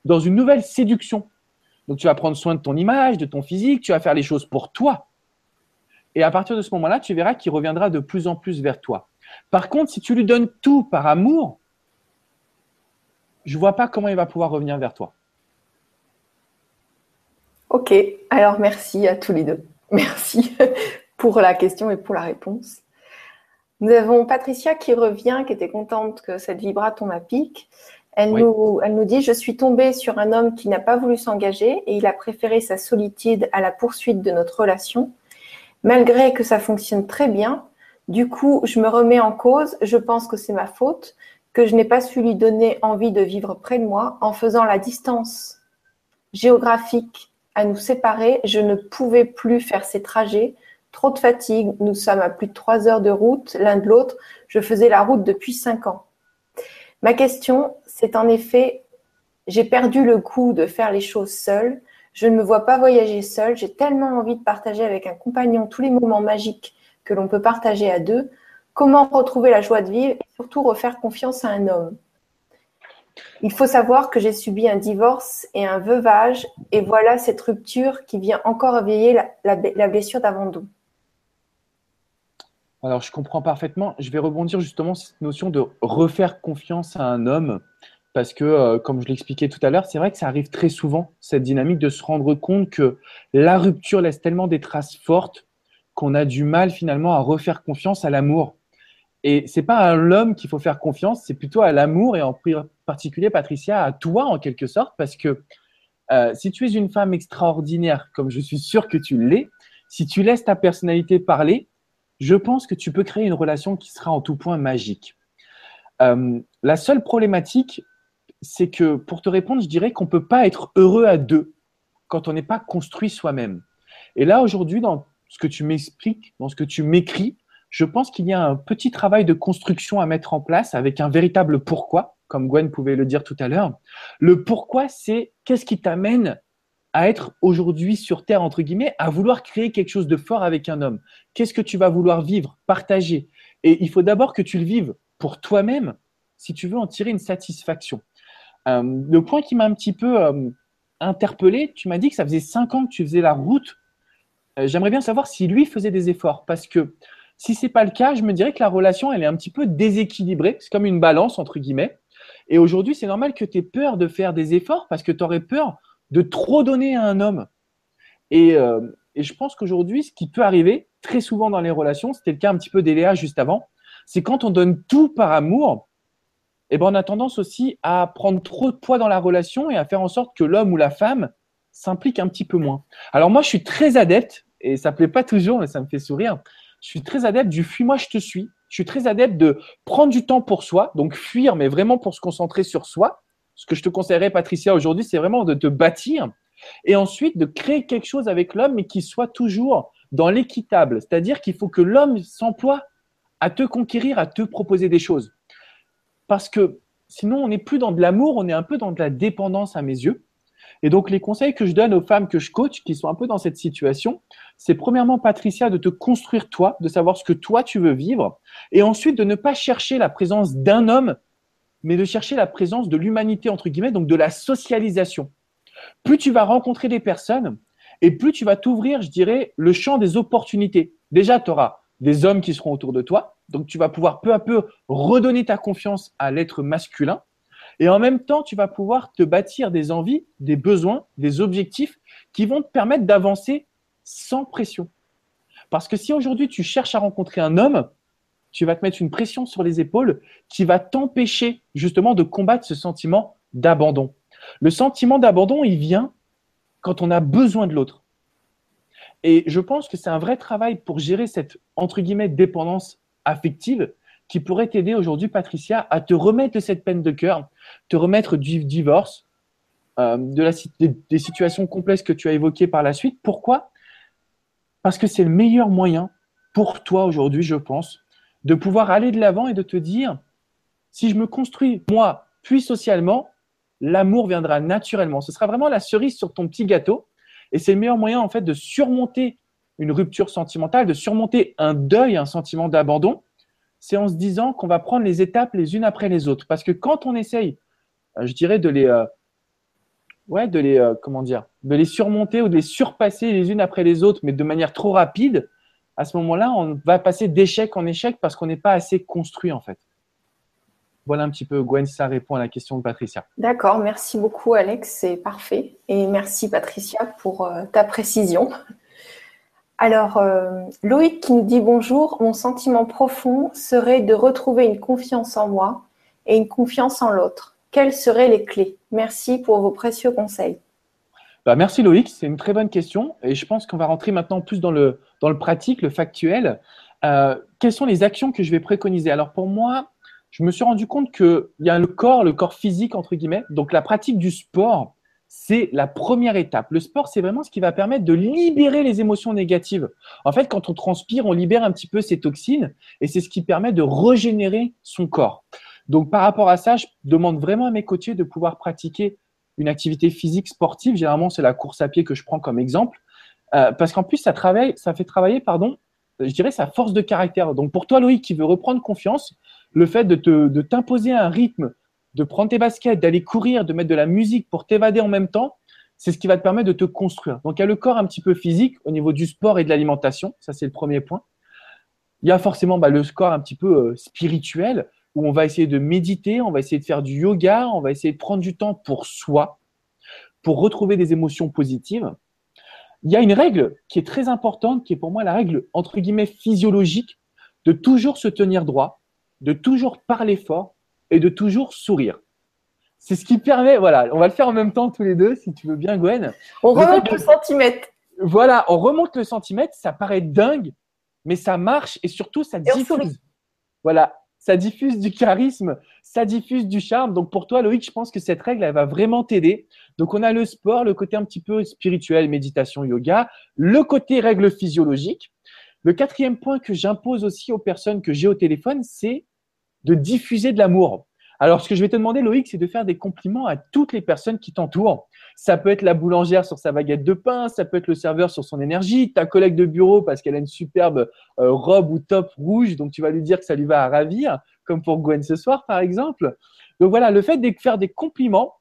Speaker 2: dans une nouvelle séduction. Donc, tu vas prendre soin de ton image, de ton physique, tu vas faire les choses pour toi. Et à partir de ce moment-là, tu verras qu'il reviendra de plus en plus vers toi. Par contre, si tu lui donnes tout par amour, je ne vois pas comment il va pouvoir revenir vers toi.
Speaker 1: Ok, alors merci à tous les deux. [laughs] Merci pour la question et pour la réponse. Nous avons Patricia qui revient, qui était contente que cette vibraton à pique. Elle, nous, elle nous dit Je suis tombée sur un homme qui n'a pas voulu s'engager et il a préféré sa solitude à la poursuite de notre relation. Malgré que ça fonctionne très bien, du coup, je me remets en cause, je pense que c'est ma faute, que je n'ai pas su lui donner envie de vivre près de moi en faisant la distance géographique à nous séparer. Je ne pouvais plus faire ces trajets Trop de fatigue. Nous sommes à plus de trois heures de route l'un de l'autre. Je faisais la route depuis cinq ans. Ma question, c'est en effet, j'ai perdu le goût de faire les choses seule. Je ne me vois pas voyager seule. J'ai tellement envie de partager avec un compagnon tous les moments magiques que l'on peut partager à deux. Comment retrouver la joie de vivre et surtout refaire confiance à un homme? Il faut savoir que j'ai subi un divorce et un veuvage et voilà cette rupture qui vient encore éveiller la, la blessure d'abandon.
Speaker 2: Alors, je comprends parfaitement. Je vais rebondir justement sur cette notion de refaire confiance à un homme. Parce que, euh, comme je l'expliquais tout à l'heure, c'est vrai que ça arrive très souvent, cette dynamique de se rendre compte que la rupture laisse tellement des traces fortes qu'on a du mal finalement à refaire confiance à l'amour. Et c'est pas à l'homme qu'il faut faire confiance, c'est plutôt à l'amour et en particulier, Patricia, à toi en quelque sorte, parce que euh, si tu es une femme extraordinaire, comme je suis sûr que tu l'es, si tu laisses ta personnalité parler, je pense que tu peux créer une relation qui sera en tout point magique. Euh, la seule problématique, c'est que pour te répondre, je dirais qu'on ne peut pas être heureux à deux quand on n'est pas construit soi-même. Et là, aujourd'hui, dans ce que tu m'expliques, dans ce que tu m'écris, je pense qu'il y a un petit travail de construction à mettre en place avec un véritable pourquoi, comme Gwen pouvait le dire tout à l'heure. Le pourquoi, c'est qu'est-ce qui t'amène à être aujourd'hui sur Terre, entre guillemets, à vouloir créer quelque chose de fort avec un homme. Qu'est-ce que tu vas vouloir vivre, partager? Et il faut d'abord que tu le vives pour toi-même si tu veux en tirer une satisfaction. Euh, le point qui m'a un petit peu euh, interpellé, tu m'as dit que ça faisait cinq ans que tu faisais la route. Euh, j'aimerais bien savoir si lui faisait des efforts parce que si c'est pas le cas, je me dirais que la relation elle est un petit peu déséquilibrée. C'est comme une balance entre guillemets. Et aujourd'hui, c'est normal que tu aies peur de faire des efforts parce que tu aurais peur de trop donner à un homme. Euh, et, je pense qu'aujourd'hui, ce qui peut arriver très souvent dans les relations, c'était le cas un petit peu d'Eléa juste avant, c'est quand on donne tout par amour, et eh ben on a tendance aussi à prendre trop de poids dans la relation et à faire en sorte que l'homme ou la femme s'implique un petit peu moins. Alors moi, je suis très adepte, et ça ne plaît pas toujours, mais ça me fait sourire, je suis très adepte du fuis-moi, je te suis. Je suis très adepte de prendre du temps pour soi, donc fuir, mais vraiment pour se concentrer sur soi, ce que je te conseillerais, Patricia, aujourd'hui, c'est vraiment de te bâtir et ensuite de créer quelque chose avec l'homme, mais qui soit toujours dans l'équitable. C'est-à-dire qu'il faut que l'homme s'emploie à te conquérir, à te proposer des choses. Parce que sinon, on n'est plus dans de l'amour, on est un peu dans de la dépendance à mes yeux. Et donc, les conseils que je donne aux femmes que je coach, qui sont un peu dans cette situation, c'est premièrement, Patricia, de te construire toi, de savoir ce que toi tu veux vivre, et ensuite de ne pas chercher la présence d'un homme mais de chercher la présence de l'humanité, entre guillemets, donc de la socialisation. Plus tu vas rencontrer des personnes, et plus tu vas t'ouvrir, je dirais, le champ des opportunités. Déjà, tu auras des hommes qui seront autour de toi, donc tu vas pouvoir peu à peu redonner ta confiance à l'être masculin, et en même temps, tu vas pouvoir te bâtir des envies, des besoins, des objectifs qui vont te permettre d'avancer sans pression. Parce que si aujourd'hui tu cherches à rencontrer un homme, tu vas te mettre une pression sur les épaules qui va t'empêcher justement de combattre ce sentiment d'abandon. Le sentiment d'abandon, il vient quand on a besoin de l'autre. Et je pense que c'est un vrai travail pour gérer cette, entre guillemets, dépendance affective qui pourrait t'aider aujourd'hui, Patricia, à te remettre de cette peine de cœur, te remettre du divorce, euh, de la, des, des situations complexes que tu as évoquées par la suite. Pourquoi? Parce que c'est le meilleur moyen pour toi aujourd'hui, je pense, de pouvoir aller de l'avant et de te dire, si je me construis moi, puis socialement, l'amour viendra naturellement. Ce sera vraiment la cerise sur ton petit gâteau. Et c'est le meilleur moyen, en fait, de surmonter une rupture sentimentale, de surmonter un deuil, un sentiment d'abandon. C'est en se disant qu'on va prendre les étapes les unes après les autres. Parce que quand on essaye, euh, je dirais, de les, euh, de les, euh, comment dire, de les surmonter ou de les surpasser les unes après les autres, mais de manière trop rapide, à ce moment-là, on va passer d'échec en échec parce qu'on n'est pas assez construit en fait. Voilà un petit peu, Gwen, ça répond à la question de Patricia.
Speaker 1: D'accord, merci beaucoup Alex, c'est parfait. Et merci Patricia pour ta précision. Alors, euh, Loïc qui nous dit bonjour, mon sentiment profond serait de retrouver une confiance en moi et une confiance en l'autre. Quelles seraient les clés? Merci pour vos précieux conseils.
Speaker 2: Bah, merci Loïc, c'est une très bonne question et je pense qu'on va rentrer maintenant plus dans le, dans le pratique, le factuel. Euh, quelles sont les actions que je vais préconiser? Alors pour moi, je me suis rendu compte qu'il y a le corps, le corps physique entre guillemets, donc la pratique du sport, c'est la première étape. Le sport, c'est vraiment ce qui va permettre de libérer les émotions négatives. En fait, quand on transpire, on libère un petit peu ces toxines et c'est ce qui permet de régénérer son corps. Donc, par rapport à ça, je demande vraiment à mes coachés de pouvoir pratiquer une activité physique sportive. Généralement, c'est la course à pied que je prends comme exemple. Euh, parce qu'en plus, ça, travaille, ça fait travailler, pardon, je dirais, sa force de caractère. Donc, pour toi, Loïc, qui veut reprendre confiance, le fait de t'imposer un rythme de prendre tes baskets, d'aller courir, de mettre de la musique pour t'évader en même temps, c'est ce qui va te permettre de te construire. Donc, il y a le corps un petit peu physique au niveau du sport et de l'alimentation. Ça, c'est le premier point. Il y a forcément bah, le corps un petit peu euh, spirituel où on va essayer de méditer, on va essayer de faire du yoga, on va essayer de prendre du temps pour soi, pour retrouver des émotions positives. Il y a une règle qui est très importante, qui est pour moi la règle entre guillemets physiologique, de toujours se tenir droit, de toujours parler fort et de toujours sourire. C'est ce qui permet, voilà, on va le faire en même temps tous les deux, si tu veux bien, Gwen.
Speaker 1: On remonte le centimètre.
Speaker 2: Voilà, on remonte le centimètre, ça paraît dingue, mais ça marche et surtout ça diffuse. Voilà, ça diffuse du charisme, ça diffuse du charme. Donc pour toi, Loïc, je pense que cette règle, elle va vraiment t'aider. Donc on a le sport, le côté un petit peu spirituel, méditation, yoga, le côté règle physiologique. Le quatrième point que j'impose aussi aux personnes que j'ai au téléphone, c'est de diffuser de l'amour. Alors, ce que je vais te demander, Loïc, c'est de faire des compliments à toutes les personnes qui t'entourent. Ça peut être la boulangère sur sa baguette de pain, ça peut être le serveur sur son énergie, ta collègue de bureau parce qu'elle a une superbe euh, robe ou top rouge, donc tu vas lui dire que ça lui va à ravir, comme pour Gwen ce soir, par exemple. Donc voilà, le fait de faire des compliments,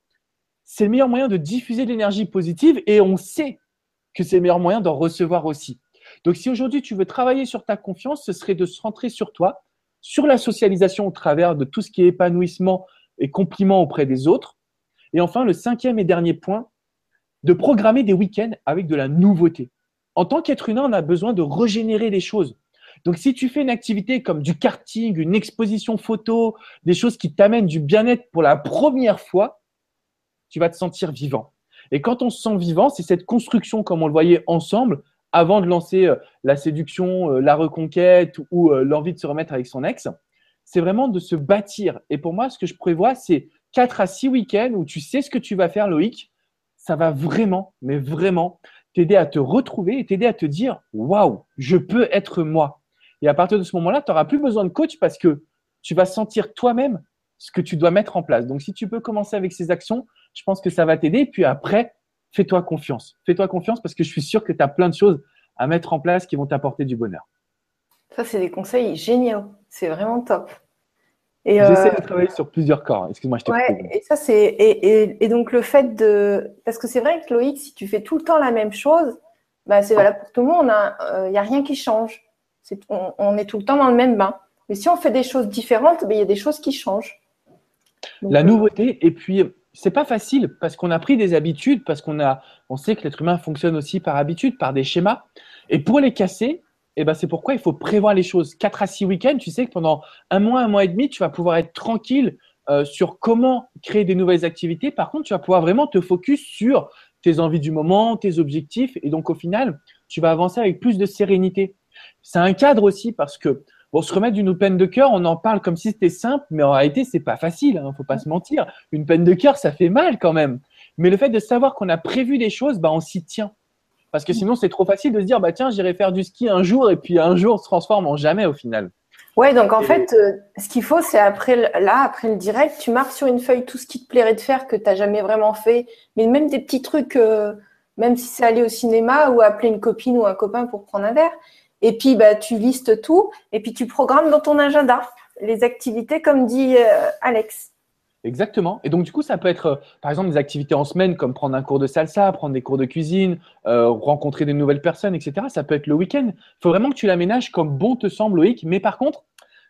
Speaker 2: c'est le meilleur moyen de diffuser de l'énergie positive et on sait que c'est le meilleur moyen d'en recevoir aussi. Donc si aujourd'hui tu veux travailler sur ta confiance, ce serait de se centrer sur toi, sur la socialisation au travers de tout ce qui est épanouissement et compliment auprès des autres. Et enfin, le cinquième et dernier point, de programmer des week-ends avec de la nouveauté. En tant qu'être humain, on a besoin de régénérer les choses. Donc, si tu fais une activité comme du karting, une exposition photo, des choses qui t'amènent du bien-être pour la première fois, tu vas te sentir vivant. Et quand on se sent vivant, c'est cette construction, comme on le voyait ensemble, avant de lancer euh, la séduction, euh, la reconquête ou euh, l'envie de se remettre avec son ex, c'est vraiment de se bâtir. Et pour moi, ce que je prévois, c'est 4 à 6 week-ends où tu sais ce que tu vas faire, Loïc. Ça va vraiment, mais vraiment t'aider à te retrouver et t'aider à te dire waouh, je peux être moi. Et à partir de ce moment-là, tu n'auras plus besoin de coach parce que tu vas sentir toi-même ce que tu dois mettre en place. Donc, si tu peux commencer avec ces actions, je pense que ça va t'aider. Puis après, fais-toi confiance. Fais-toi confiance parce que je suis sûr que tu as plein de choses à mettre en place qui vont t'apporter du bonheur.
Speaker 1: Ça, c'est des conseils géniaux. C'est vraiment top.
Speaker 2: J'essaie euh, de travailler sur plusieurs corps. Excuse-moi, je te
Speaker 1: ouais, et ça c'est et, et, donc le fait de parce que c'est vrai que Loïc, si tu fais tout le temps la même chose, bah, c'est valable pour tout le monde. Il hein. n'y euh, a rien qui change. on, est tout le temps dans le même bain. Mais si on fait des choses différentes, bah, il y a des choses qui changent.
Speaker 2: la nouveauté et puis c'est pas facile parce qu'on a pris des habitudes, parce qu'on a, on sait que l'être humain fonctionne aussi par habitude, par des schémas. Et pour les casser, eh ben c'est pourquoi il faut prévoir les choses. 4 à 6 week-ends, tu sais que pendant un mois, un mois et demi, tu vas pouvoir être tranquille euh, sur comment créer des nouvelles activités. Par contre, tu vas pouvoir vraiment te focus sur tes envies du moment, tes objectifs. Et donc, au final, tu vas avancer avec plus de sérénité. C'est un cadre aussi parce que Bon, se remettre d'une peine de cœur, on en parle comme si c'était simple, mais en réalité, c'est pas facile. Hein, faut pas se mentir. Une peine de cœur, ça fait mal quand même. Mais le fait de savoir qu'on a prévu des choses, bah, on s'y tient. Parce que sinon, c'est trop facile de se dire, bah tiens, j'irai faire du ski un jour, et puis un jour se transforme en jamais au final.
Speaker 1: Ouais, donc en fait, euh, ce qu'il faut, c'est après là, après le direct, tu marques sur une feuille tout ce qui te plairait de faire que tu n'as jamais vraiment fait, mais même des petits trucs, euh, même si c'est aller au cinéma ou appeler une copine ou un copain pour prendre un verre. Et puis, bah, tu listes tout et puis tu programmes dans ton agenda les activités, comme dit euh, Alex.
Speaker 2: Exactement. Et donc, du coup, ça peut être, euh, par exemple, des activités en semaine, comme prendre un cours de salsa, prendre des cours de cuisine, euh, rencontrer des nouvelles personnes, etc. Ça peut être le week-end. Il faut vraiment que tu l'aménages comme bon te semble, Loïc. Mais par contre,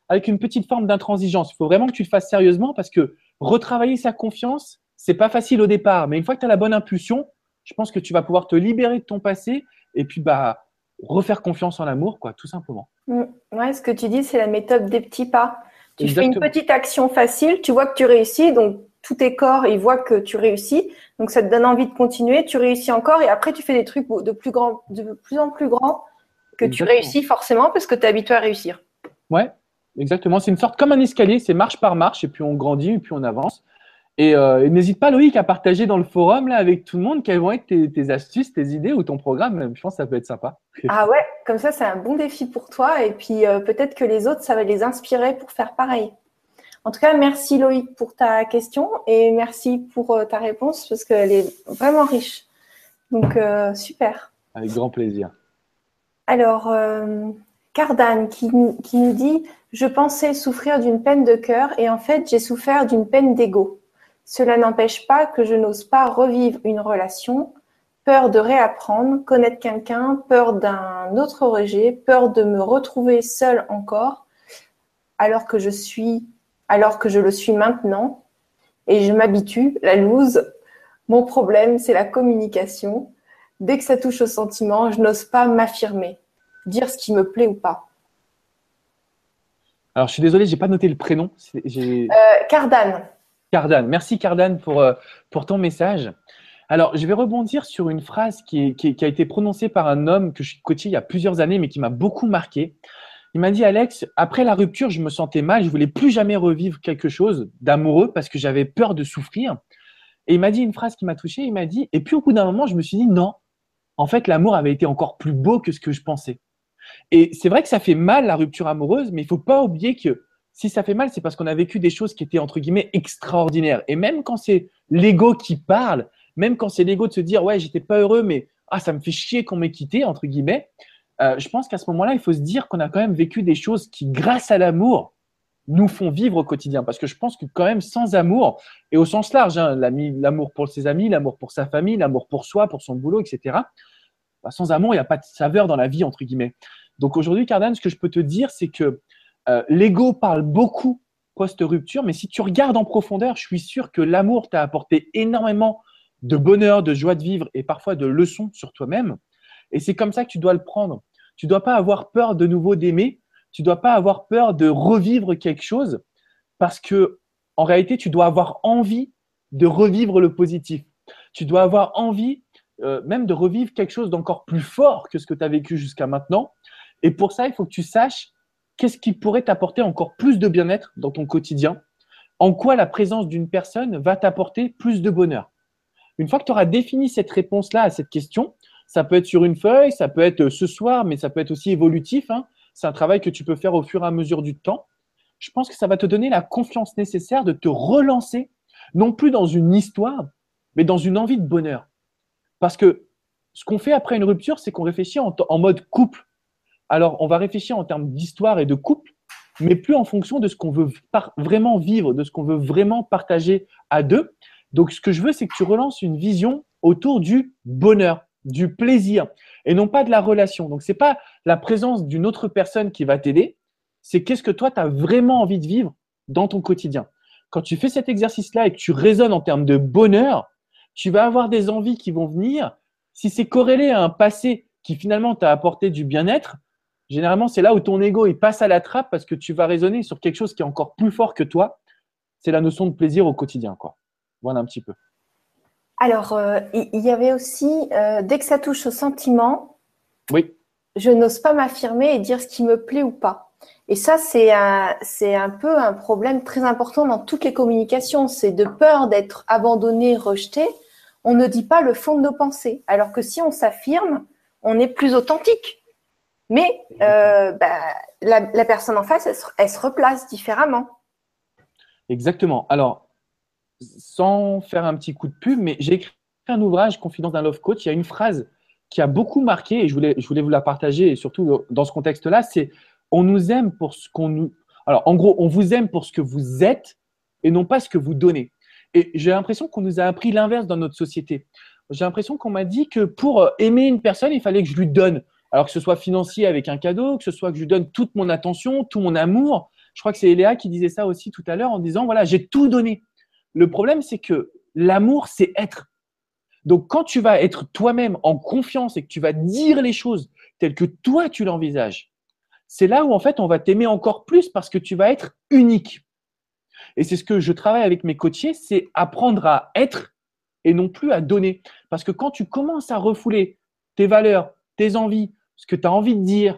Speaker 2: avec une petite forme d'intransigeance. Il faut vraiment que tu le fasses sérieusement parce que retravailler sa confiance, c'est pas facile au départ. Mais une fois que tu as la bonne impulsion, je pense que tu vas pouvoir te libérer de ton passé et puis, bah, refaire confiance en l'amour, quoi, tout simplement.
Speaker 1: Mm. Ouais, ce que tu dis, c'est la méthode des petits pas. Tu fais une petite action facile, tu vois que tu réussis, donc tous tes corps, ils voient que tu réussis, donc ça te donne envie de continuer, tu réussis encore, et après tu fais des trucs de plus, grand, de plus en plus grands que tu réussis forcément parce que tu es habitué à réussir.
Speaker 2: Ouais, exactement. C'est une sorte comme un escalier, c'est marche par marche, et puis on grandit, et puis on avance. Et, euh, n'hésite pas, Loïc, à partager dans le forum là, avec tout le monde quelles vont être tes, astuces, tes idées ou ton programme. Je pense que ça peut être sympa. [laughs]
Speaker 1: Ah ouais, comme ça, c'est un bon défi pour toi. Et puis euh, peut-être que les autres, ça va les inspirer pour faire pareil. En tout cas, merci Loïc pour ta question et merci pour euh, ta réponse parce qu'elle est vraiment riche. Donc, super.
Speaker 2: Avec grand plaisir.
Speaker 1: Alors, Cardane qui, qui nous dit Je pensais souffrir d'une peine de cœur et en fait, j'ai souffert d'une peine d'ego. Cela n'empêche pas que je n'ose pas revivre une relation, peur de réapprendre, connaître quelqu'un, peur d'un autre rejet, peur de me retrouver seule encore, alors que je suis, alors que je le suis maintenant, et je m'habitue, la loose. Mon problème, c'est la communication. Dès que ça touche au sentiment, je n'ose pas m'affirmer, dire ce qui me plaît ou pas.
Speaker 2: Alors, je suis désolé, j'ai pas noté le prénom.
Speaker 1: Euh,
Speaker 2: Merci Cardane pour, euh, pour ton message. Alors, je vais rebondir sur une phrase qui, a été prononcée par un homme que je coaché il y a plusieurs années, mais qui m'a beaucoup marqué. Il m'a dit, Alex, après la rupture, je me sentais mal, je voulais plus jamais revivre quelque chose d'amoureux parce que j'avais peur de souffrir. Et il m'a dit une phrase qui m'a touché. Il m'a dit, et puis au bout d'un moment, je me suis dit, non, en fait, l'amour avait été encore plus beau que ce que je pensais. Et c'est vrai que ça fait mal la rupture amoureuse, mais il faut pas oublier que si ça fait mal, c'est parce qu'on a vécu des choses qui étaient entre guillemets extraordinaires. Et même quand c'est l'ego qui parle, même quand c'est l'ego de se dire ouais, j'étais pas heureux, mais ah, ça me fait chier qu'on m'ait quitté entre guillemets. Euh, je pense qu'à ce moment-là, il faut se dire qu'on a quand même vécu des choses qui, grâce à l'amour, nous font vivre au quotidien. Parce que je pense que quand même sans amour, et au sens large, hein, l'amour pour ses amis, l'amour pour sa famille, l'amour pour soi, pour son boulot, etc. Bah, sans amour, il n'y a pas de saveur dans la vie, entre guillemets. Donc aujourd'hui, Cardane, ce que je peux te dire, c'est que euh, l'ego parle beaucoup post-rupture, mais si tu regardes en profondeur, je suis sûr que l'amour t'a apporté énormément de bonheur, de joie de vivre et parfois de leçons sur toi-même. Et c'est comme ça que tu dois le prendre. Tu ne dois pas avoir peur de nouveau d'aimer. Tu ne dois pas avoir peur de revivre quelque chose parce que, en réalité, tu dois avoir envie de revivre le positif. Tu dois avoir envie euh, même de revivre quelque chose d'encore plus fort que ce que tu as vécu jusqu'à maintenant. Et pour ça, il faut que tu saches qu'est-ce qui pourrait t'apporter encore plus de bien-être dans ton quotidien? En quoi la présence d'une personne va t'apporter plus de bonheur? Une fois que tu auras défini cette réponse-là à cette question, ça peut être sur une feuille, ça peut être ce soir, mais ça peut être aussi évolutif. Hein. C'est un travail que tu peux faire au fur et à mesure du temps. Je pense que ça va te donner la confiance nécessaire de te relancer, non plus dans une histoire, mais dans une envie de bonheur. Parce que ce qu'on fait après une rupture, c'est qu'on réfléchit en, mode couple alors on va réfléchir en termes d'histoire et de couple, mais plus en fonction de ce qu'on veut vraiment vivre, de ce qu'on veut vraiment partager à deux. Donc, ce que je veux, c'est que tu relances une vision autour du bonheur, du plaisir, et non pas de la relation. Donc, ce n'est pas la présence d'une autre personne qui va t'aider, c'est qu'est-ce que toi, tu as vraiment envie de vivre dans ton quotidien. Quand tu fais cet exercice-là et que tu raisonnes en termes de bonheur, tu vas avoir des envies qui vont venir. Si c'est corrélé à un passé qui finalement t'a apporté du bien-être, généralement, c'est là où ton ego il passe à la trappe parce que tu vas raisonner sur quelque chose qui est encore plus fort que toi. C'est la notion de plaisir au quotidien. Quoi. Voilà un petit peu.
Speaker 1: Alors, euh, il y avait aussi, euh, dès que ça touche au sentiment,
Speaker 2: oui.
Speaker 1: je n'ose pas m'affirmer et dire ce qui me plaît ou pas. Et ça, c'est un, c'est un peu un problème très important dans toutes les communications. C'est de peur d'être abandonné, rejeté. On ne dit pas le fond de nos pensées. Alors que si on s'affirme, on est plus authentique. Mais euh, bah, la, personne en face, elle se, replace différemment.
Speaker 2: Exactement. Alors, sans faire un petit coup de pub, mais j'ai écrit un ouvrage, Confidence d'un Love Coach. Il y a une phrase qui a beaucoup marqué et je voulais, je voulais vous la partager, et surtout dans ce contexte-là, c'est on nous aime pour ce qu'on nous. Alors, en gros, on vous aime pour ce que vous êtes et non pas ce que vous donnez. Et j'ai l'impression qu'on nous a appris l'inverse dans notre société. J'ai l'impression qu'on m'a dit que pour aimer une personne, il fallait que je lui donne. Alors que ce soit financier avec un cadeau, que ce soit que je donne toute mon attention, tout mon amour. Je crois que c'est Eléa qui disait ça aussi tout à l'heure en disant, voilà, j'ai tout donné. Le problème, c'est que l'amour, c'est être. Donc, quand tu vas être toi-même en confiance et que tu vas dire les choses telles que toi, tu l'envisages, c'est là où, en fait, on va t'aimer encore plus parce que tu vas être unique. Et c'est ce que je travaille avec mes coachés, c'est apprendre à être et non plus à donner. Parce que quand tu commences à refouler tes valeurs, tes envies, ce que tu as envie de dire,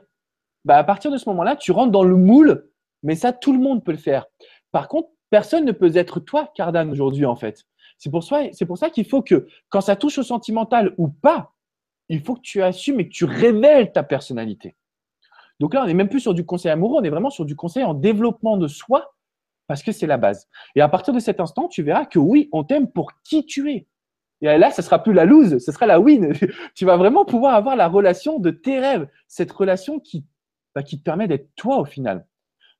Speaker 2: bah, à partir de ce moment-là, tu rentres dans le moule, mais ça, tout le monde peut le faire. Par contre, personne ne peut être toi, Cardan, aujourd'hui, en fait. C'est pour ça, c'est pour ça qu'il faut que, quand ça touche au sentimental ou pas, il faut que tu assumes et que tu révèles ta personnalité. Donc là, on n'est même plus sur du conseil amoureux, on est vraiment sur du conseil en développement de soi, parce que c'est la base. Et à partir de cet instant, tu verras que oui, on t'aime pour qui tu es. Et là, ce sera plus la lose, ce sera la win. [laughs] tu vas vraiment pouvoir avoir la relation de tes rêves, cette relation qui, bah, qui te permet d'être toi au final.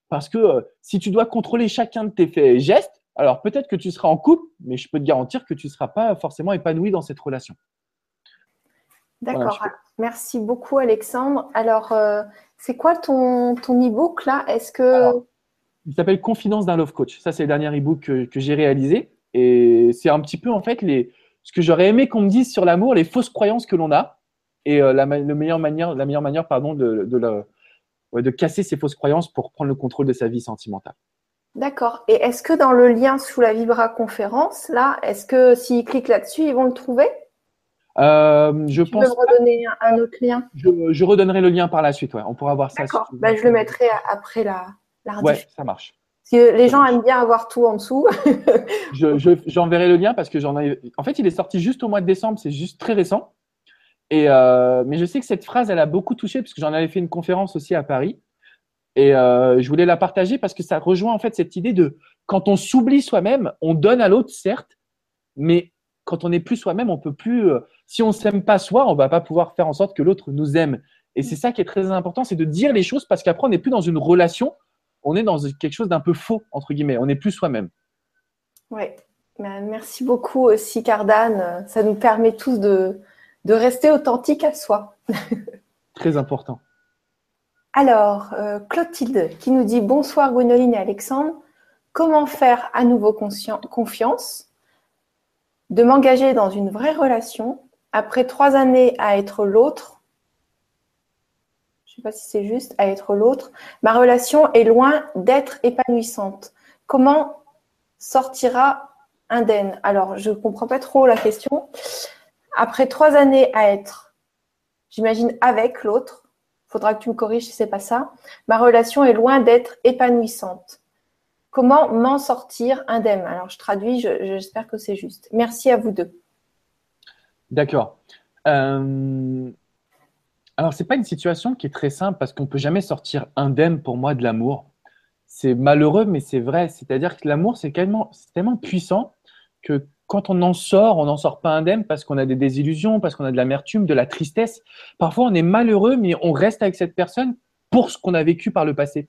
Speaker 2: Parce que euh, si tu dois contrôler chacun de tes faits et gestes, alors peut-être que tu seras en couple, mais je peux te garantir que tu ne seras pas forcément épanoui dans cette relation.
Speaker 1: D'accord. Merci beaucoup, Alexandre. Alors, euh, c'est quoi ton, ton e-book là? Est-ce que.
Speaker 2: il s'appelle Confidence d'un Love Coach. Ça, c'est le dernier e-book que, que j'ai réalisé. Et c'est un petit peu, en fait, les, ce que j'aurais aimé qu'on me dise sur l'amour, les fausses croyances que l'on a et euh, la, meilleure manière, la meilleure manière pardon, de, de, de casser ces fausses croyances pour prendre le contrôle de sa vie sentimentale.
Speaker 1: D'accord. Et est-ce que dans le lien sous la Vibra conférence, là, est-ce que s'ils cliquent là-dessus, ils vont le trouver?
Speaker 2: Euh, je tu pense.
Speaker 1: Peux me redonner un autre lien?
Speaker 2: Je, redonnerai le lien par la suite. Ouais. On pourra voir ça.
Speaker 1: D'accord. Bah, je le mettrai après la, la
Speaker 2: Ouais, ça marche
Speaker 1: les gens aiment bien avoir tout en dessous. [laughs]
Speaker 2: J'enverrai le lien parce que j'en ai. En fait, il est sorti juste au mois de décembre, c'est juste très récent. Et euh, mais je sais que cette phrase, elle a beaucoup touché parce que j'en avais fait une conférence aussi à Paris. Et euh, je voulais la partager parce que ça rejoint en fait cette idée de quand on s'oublie soi-même, on donne à l'autre, certes, mais quand on n'est plus soi-même, on peut plus. Euh, si on s'aime pas soi, on va pas pouvoir faire en sorte que l'autre nous aime. Et c'est ça qui est très important, c'est de dire les choses parce qu'après, on n'est plus dans une relation on est dans quelque chose d'un peu faux, entre guillemets. On n'est plus soi-même.
Speaker 1: Oui. Merci beaucoup aussi, Cardan. Ça nous permet tous de, de rester authentiques à soi. [laughs]
Speaker 2: Très important.
Speaker 1: Alors, euh, Clotilde qui nous dit Bonsoir Gwénoline et Alexandre. Comment faire à nouveau confiance de m'engager dans une vraie relation après trois années à être l'autre je ne sais pas si c'est juste, à être l'autre. Ma relation est loin d'être épanouissante. Comment sortira indemne? Alors, je ne comprends pas trop la question. Après trois années à être, j'imagine, avec l'autre, faudra que tu me corriges si c'est pas ça. Ma relation est loin d'être épanouissante. Comment m'en sortir indemne? Alors, je traduis, j'espère que c'est juste. Merci à vous deux.
Speaker 2: D'accord. Euh, alors, c'est pas une situation qui est très simple parce qu'on peut jamais sortir indemne pour moi de l'amour. C'est malheureux, mais c'est vrai. C'est-à-dire que l'amour, c'est tellement, tellement puissant que quand on en sort, on n'en sort pas indemne parce qu'on a des désillusions, parce qu'on a de l'amertume, de la tristesse. Parfois, on est malheureux, mais on reste avec cette personne pour ce qu'on a vécu par le passé.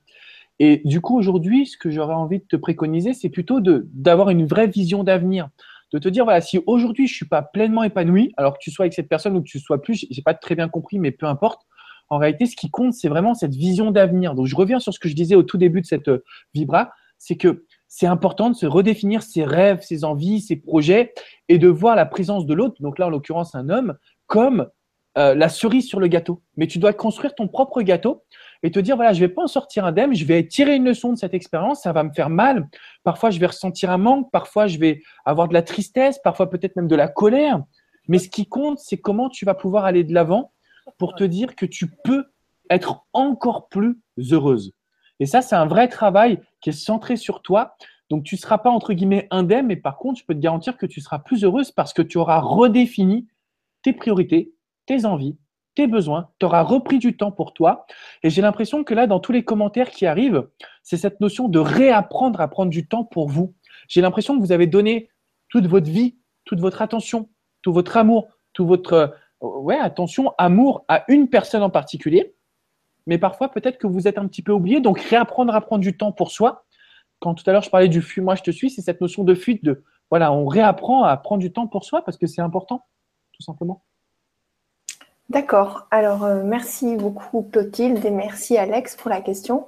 Speaker 2: Et du coup, aujourd'hui, ce que j'aurais envie de te préconiser, c'est plutôt d'avoir une vraie vision d'avenir de te dire voilà, si aujourd'hui je suis pas pleinement épanoui, alors que tu sois avec cette personne ou que tu sois plus, j'ai pas très bien compris, mais peu importe. En réalité, ce qui compte, c'est vraiment cette vision d'avenir. Donc, je reviens sur ce que je disais au tout début de cette euh, vibra, c'est que c'est important de se redéfinir ses rêves, ses envies, ses projets et de voir la présence de l'autre, donc là en l'occurrence un homme, comme euh, la cerise sur le gâteau. Mais tu dois construire ton propre gâteau et te dire voilà, je vais pas en sortir indemne, je vais tirer une leçon de cette expérience, ça va me faire mal. Parfois, je vais ressentir un manque, parfois, je vais avoir de la tristesse, parfois peut-être même de la colère. Mais ce qui compte, c'est comment tu vas pouvoir aller de l'avant pour te dire que tu peux être encore plus heureuse. Et ça, c'est un vrai travail qui est centré sur toi. Donc, tu ne seras pas, entre guillemets, indemne, mais par contre, je peux te garantir que tu seras plus heureuse parce que tu auras redéfini tes priorités, tes envies, tes besoins, tu auras repris du temps pour toi. Et j'ai l'impression que là, dans tous les commentaires qui arrivent, c'est cette notion de réapprendre à prendre du temps pour vous. J'ai l'impression que vous avez donné toute votre vie, toute votre attention, tout votre amour, tout votre euh, ouais, attention, amour à une personne en particulier. Mais parfois, peut-être que vous êtes un petit peu oublié. Donc, réapprendre à prendre du temps pour soi. Quand tout à l'heure, je parlais du fuit, moi, je te suis, c'est cette notion de fuite, de voilà, on réapprend à prendre du temps pour soi parce que c'est important, tout simplement.
Speaker 1: D'accord. Alors, euh, merci beaucoup Clotilde et merci Alex pour la question.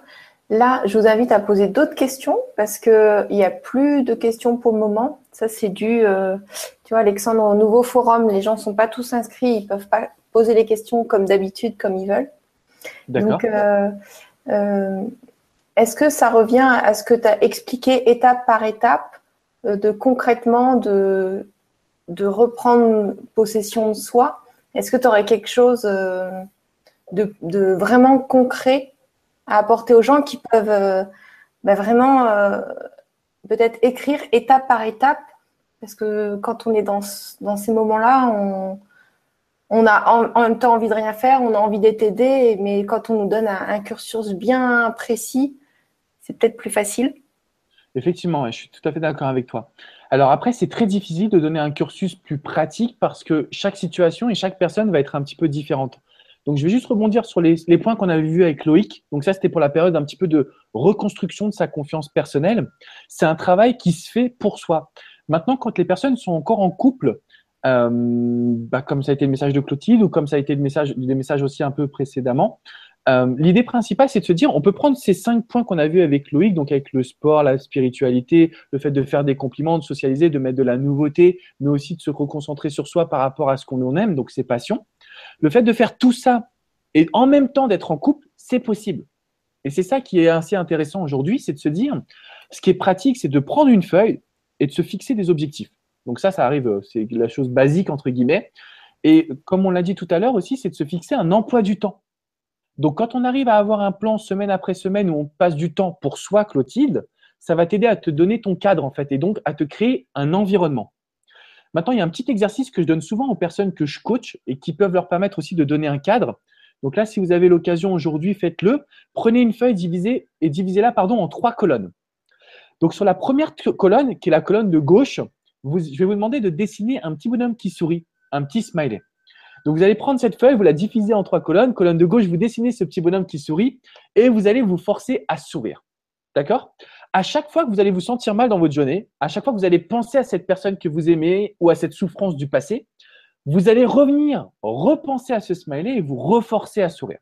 Speaker 1: Là, je vous invite à poser d'autres questions parce qu'il n'y a plus de questions pour le moment. Ça, c'est dû, euh, tu vois, Alexandre, au nouveau forum, les gens ne sont pas tous inscrits, ils ne peuvent pas poser les questions comme d'habitude, comme ils veulent. Donc, euh, est-ce que ça revient à ce que tu as expliqué étape par étape, de concrètement de, de reprendre possession de soi? Est-ce que tu aurais quelque chose euh, de, vraiment concret à apporter aux gens qui peuvent euh, bah, vraiment euh, peut-être écrire étape par étape, parce que quand on est dans, ces moments-là, on a en, même temps envie de rien faire, on a envie d'être aidé, mais quand on nous donne un, cursus bien précis, c'est peut-être plus facile.
Speaker 2: Effectivement, je suis tout à fait d'accord avec toi. Alors après, c'est très difficile de donner un cursus plus pratique parce que chaque situation et chaque personne va être un petit peu différente. Donc, je vais juste rebondir sur les, points qu'on avait vus avec Loïc. Donc, ça, c'était pour la période un petit peu de reconstruction de sa confiance personnelle. C'est un travail qui se fait pour soi. Maintenant, quand les personnes sont encore en couple, euh, bah, comme ça a été le message de Clotilde ou comme ça a été le message, des messages aussi un peu précédemment, euh, l'idée principale, c'est de se dire, on peut prendre ces cinq points qu'on a vus avec Loïc, donc avec le sport, la spiritualité, le fait de faire des compliments, de socialiser, de mettre de la nouveauté, mais aussi de se reconcentrer sur soi par rapport à ce qu'on aime, donc ses passions. Le fait de faire tout ça et en même temps d'être en couple, c'est possible. Et c'est ça qui est assez intéressant aujourd'hui, c'est de se dire, ce qui est pratique, c'est de prendre une feuille et de se fixer des objectifs. Donc ça, ça arrive, c'est la chose basique, entre guillemets. Et comme on l'a dit tout à l'heure aussi, c'est de se fixer un emploi du temps. Donc quand on arrive à avoir un plan semaine après semaine où on passe du temps pour soi, Clotilde, ça va t'aider à te donner ton cadre en fait et donc à te créer un environnement. Maintenant, il y a un petit exercice que je donne souvent aux personnes que je coach et qui peuvent leur permettre aussi de donner un cadre. Donc là, si vous avez l'occasion aujourd'hui, faites-le. Prenez une feuille divisée et divisez-la pardon en trois colonnes. Donc sur la première colonne, qui est la colonne de gauche, je vais vous demander de dessiner un petit bonhomme qui sourit, un petit smiley. Donc vous allez prendre cette feuille, vous la divisez en trois colonnes. Colonne de gauche, vous dessinez ce petit bonhomme qui sourit et vous allez vous forcer à sourire. D'accord? À chaque fois que vous allez vous sentir mal dans votre journée, à chaque fois que vous allez penser à cette personne que vous aimez ou à cette souffrance du passé, vous allez revenir, repenser à ce smiley et vous reforcer à sourire.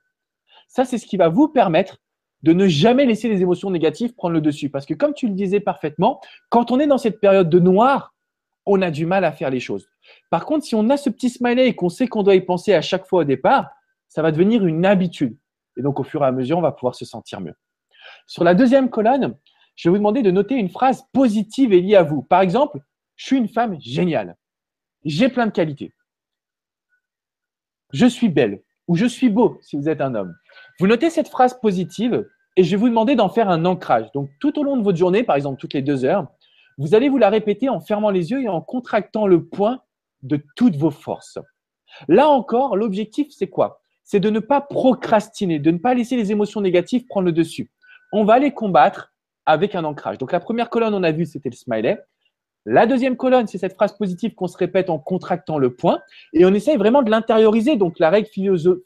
Speaker 2: Ça, c'est ce qui va vous permettre de ne jamais laisser les émotions négatives prendre le dessus. Parce que comme tu le disais parfaitement, quand on est dans cette période de noir, on a du mal à faire les choses. Par contre, si on a ce petit smiley et qu'on sait qu'on doit y penser à chaque fois au départ, ça va devenir une habitude. Et donc, au fur et à mesure, on va pouvoir se sentir mieux. Sur la deuxième colonne, je vais vous demander de noter une phrase positive et liée à vous. Par exemple, je suis une femme géniale. J'ai plein de qualités. Je suis belle ou je suis beau si vous êtes un homme. Vous notez cette phrase positive et je vais vous demander d'en faire un ancrage. Donc, tout au long de votre journée, par exemple toutes les deux heures, vous allez vous la répéter en fermant les yeux et en contractant le poing de toutes vos forces. Là encore, l'objectif, c'est quoi? C'est de ne pas procrastiner, de ne pas laisser les émotions négatives prendre le dessus. On va les combattre avec un ancrage. Donc la première colonne, on a vu, c'était le smiley. La deuxième colonne, c'est cette phrase positive qu'on se répète en contractant le poing. Et on essaye vraiment de l'intérioriser. Donc la règle